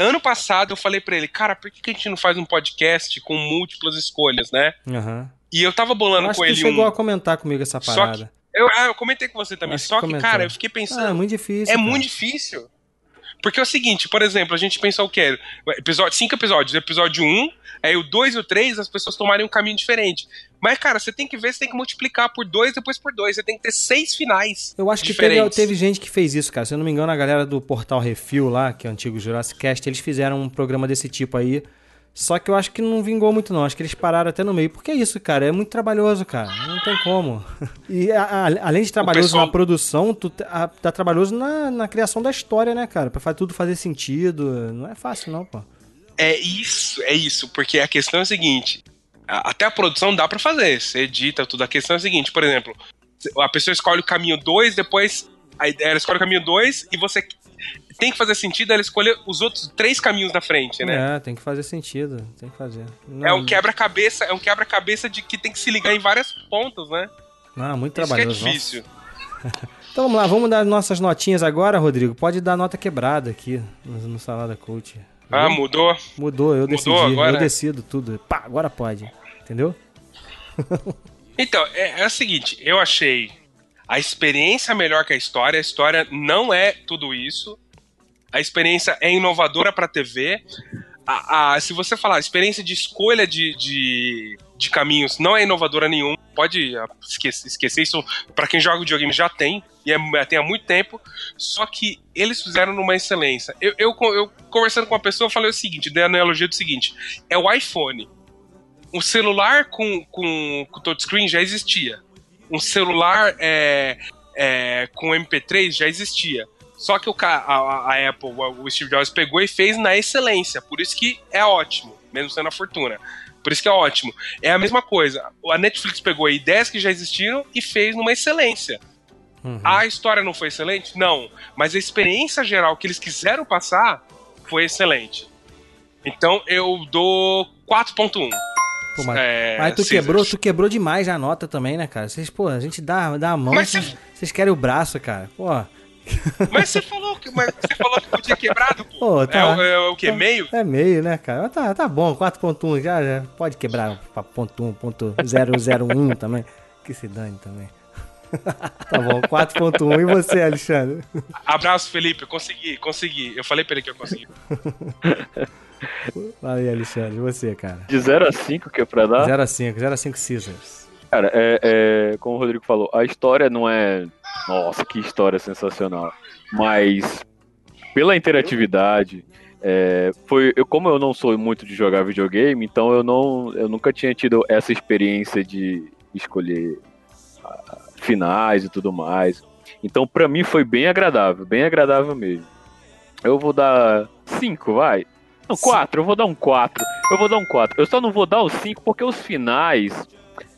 Ano passado eu falei pra ele, cara, por que, que a gente não faz um podcast com múltiplas escolhas, né? Aham. E eu tava Eu bolando acho com que ele tu chegou um. a comentar comigo essa parada. Eu, ah, eu comentei com você também. Acho que Só que, comentou. cara, eu fiquei pensando. Ah, é muito difícil. É cara. muito difícil. Porque é o seguinte, por exemplo, a gente pensou o quê? Episódio, cinco episódios. Episódio 1, um, aí o 2 e o 3, as pessoas tomarem um caminho diferente. Mas, cara, você tem que ver, você tem que multiplicar por dois, depois por dois. Você tem que ter seis finais. Eu acho que teve, diferentes. teve gente que fez isso, cara. Se eu não me engano, a galera do Portal Refil lá, que é o antigo Jurassic Cast, eles fizeram um programa desse tipo aí. Só que eu acho que não vingou muito, não. Acho que eles pararam até no meio. Porque é isso, cara. É muito trabalhoso, cara. Não tem como. E a- a- além de trabalhoso pessoal- na produção, tu a- tá trabalhoso na, na criação da história, né, cara? Pra tudo fazer sentido. Não é fácil, não, pô. É isso, é isso. Porque a questão é a seguinte: até a produção dá pra fazer. Você edita tudo. A questão é a seguinte, por exemplo, a pessoa escolhe o caminho 2, depois a ideia- ela escolhe o caminho 2 e você tem que fazer sentido ela escolher os outros três caminhos da frente, né? É, tem que fazer sentido. Tem que fazer. Não, É um quebra-cabeça, é um quebra-cabeça de que tem que se ligar em várias pontas, né? Não, muito Isso que é difícil. Então vamos lá, vamos dar nossas notinhas agora, Rodrigo. Pode dar nota quebrada aqui no, Salada Coach. Ah, mudou. Mudou, eu Mudou decidi. agora? Eu decido tudo. Pá, agora pode. Entendeu? Então, é, é o seguinte, eu achei a experiência melhor que a história. A história não é tudo isso. A experiência é inovadora pra TV. A, a- se você falar a experiência de escolha de, de, de caminhos não é inovadora nenhum, pode esquecer, esquecer isso. Pra quem joga videogame já tem, e é, tem há muito tempo. Só que eles fizeram numa excelência. Eu, eu, eu conversando com uma pessoa, falei o seguinte: dei a analogia do seguinte: é o iPhone. Um celular com, com, com touchscreen já existia. Um celular é, é, com MP3 já existia. Só que o, a, a Apple, o Steve Jobs pegou e fez na excelência. Por isso que é ótimo, mesmo sendo a fortuna. Por isso que é ótimo. É a mesma coisa. A Netflix pegou ideias que já existiram e fez numa excelência. Uhum. A história não foi excelente? Não. Mas a experiência geral que eles quiseram passar foi excelente. Então eu dou 4.1. Pô, mas, É, mas tu Caesars. quebrou, tu quebrou demais a nota também, né, cara? Vocês, pô, a gente dá, dá a mão, Mas vocês, você- vocês querem o braço, cara. Pô, Mas você falou que, mas você falou que podia quebrado, pô. Pô, tá. É, o- é o quê? Meio? é meio, né, cara? Tá, tá bom, 4.1 já, já pode quebrar pra ponto 1, ponto 001 também. Que se dane também. tá bom, 4.1. E você, Alexandre? Abraço, Felipe. Eu consegui, consegui. Eu falei pra ele que eu consegui. Aí, Alexandre. E você, cara? De 0 a 5 que é pra dar? 0 a 5, 0 a 5 Caesars. Cara, é, é, como o Rodrigo falou, a história não é. Nossa, que história sensacional. Mas pela interatividade, é, foi. Eu, como eu não sou muito de jogar videogame, então eu não. Eu nunca tinha tido essa experiência de escolher ah, finais e tudo mais. Então, pra mim foi bem agradável, bem agradável mesmo. Eu vou dar 5, vai. Não, 4, eu vou dar um 4. Eu vou dar um 4. Eu só não vou dar o 5 porque os finais.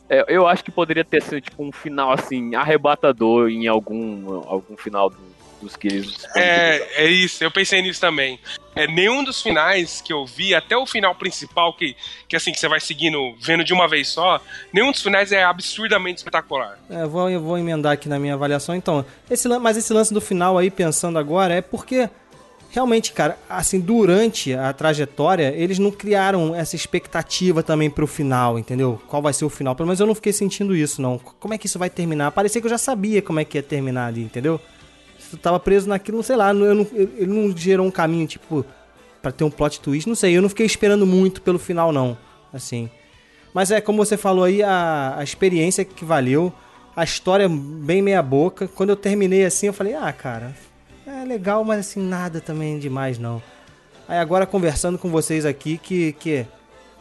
é, eu acho que poderia ter sido tipo um final assim, arrebatador em algum, algum final do- dos que eles. É, é isso, eu pensei nisso também. É, nenhum dos finais que eu vi, até o final principal, que, que assim, que você vai seguindo, vendo de uma vez só, nenhum dos finais é absurdamente espetacular. É, eu vou, eu vou emendar aqui na minha avaliação. Então, esse, mas esse lance do final aí, pensando agora, é porque realmente, cara, assim, durante a trajetória, eles não criaram essa expectativa também pro final, entendeu? Qual vai ser o final? Pelo menos eu não fiquei sentindo isso, não. Como é que isso vai terminar? Parecia que eu já sabia como é que ia terminar ali, entendeu? Tu tava preso naquilo, sei lá, não- ele não gerou um caminho, tipo, pra ter um plot twist, não sei. Eu não fiquei esperando muito pelo final, não, assim. Mas é, como você falou aí, a, a experiência que valeu, a história bem meia boca. Quando eu terminei assim, eu falei, ah, cara, é legal, mas assim, nada também demais, não. Aí agora conversando com vocês aqui, que, que,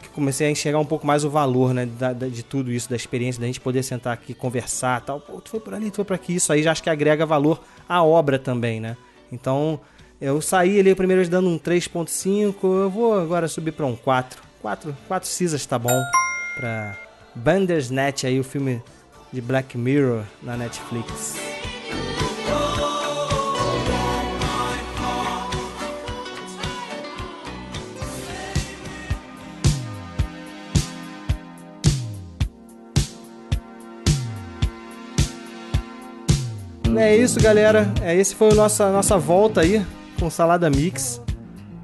que comecei a enxergar um pouco mais o valor, né, da- da- de tudo isso, da experiência, da gente poder sentar aqui, conversar tal. Pô, tu foi por ali, tu foi por aqui, isso aí já acho que agrega valor à obra também, né? Então, eu saí ali primeiro dando um 3.5, eu vou agora subir para um 4. 4, 4 cisas tá bom pra Bandersnatch aí, o filme de Black Mirror na Netflix. É isso, galera. É, esse foi a nossa, nossa volta aí com Salada Mix.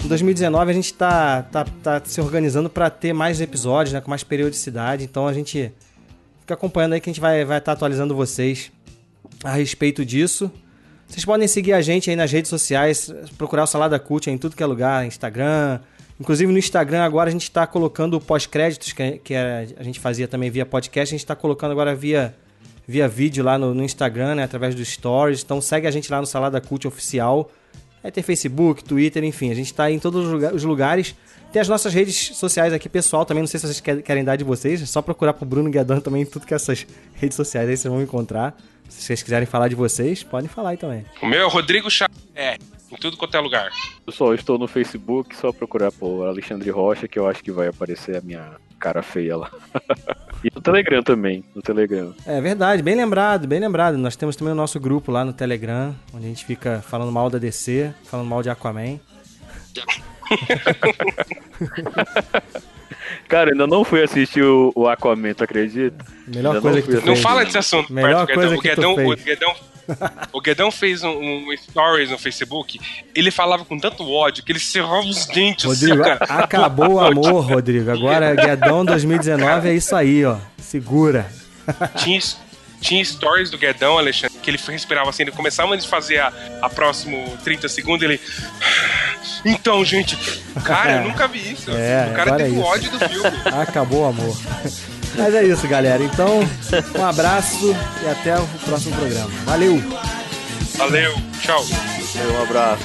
Em 2019 a gente tá, tá, tá se organizando para ter mais episódios, né, com mais periodicidade. Então a gente fica acompanhando aí que a gente vai estar vai tá atualizando vocês a respeito disso. Vocês podem seguir a gente aí nas redes sociais, procurar o Salada Cult em tudo que é lugar, Instagram. Inclusive no Instagram agora a gente está colocando pós-créditos, que, que a a gente fazia também via podcast, a gente está colocando agora via, via vídeo lá no, no Instagram, né, através dos stories. Então segue a gente lá no Salada Cult Oficial. Aí tem Facebook, Twitter, enfim, a gente tá em todos os lugar- os lugares. Tem as nossas redes sociais aqui, pessoal, também, não sei se vocês quer- querem dar de vocês, é só procurar pro Bruno Guedan também em tudo que é essas redes sociais aí vocês vão encontrar. Se vocês quiserem falar de vocês, podem falar aí também. O meu é Rodrigo Chá. É, em tudo quanto é lugar. Pessoal, eu estou no Facebook, só procurar por Alexandre Rocha, que eu acho que vai aparecer a minha cara feia lá. e no Telegram também, no Telegram. É verdade, bem lembrado, bem lembrado. Nós temos também o nosso grupo lá no Telegram, onde a gente fica falando mal da DC, falando mal de Aquaman. Cara, ainda não fui assistir o, o Aquaman, tu acredita? Melhor Ainda coisa não que tu Não fez. fala desse assunto. Melhor perto coisa Guedão. que tu o Guedão, fez. o Guedão, o Guedão fez um, um stories no Facebook. Ele falava com tanto ódio que ele cerrava os dentes. Rodrigo, assim, cara. acabou o amor, Rodrigo. Agora, Guedão 2019 é isso aí, ó. Segura. Tinha, tinha stories do Guedão, Alexandre, que ele respirava assim. Ele começava antes de fazer a, a próximo 30 segundos, ele. Então, gente, cara, eu nunca vi isso. É, o cara teve é ódio do filme. Acabou o amor. Mas é isso, galera. Então, um abraço e até o próximo programa. Valeu! Valeu, tchau. Um abraço.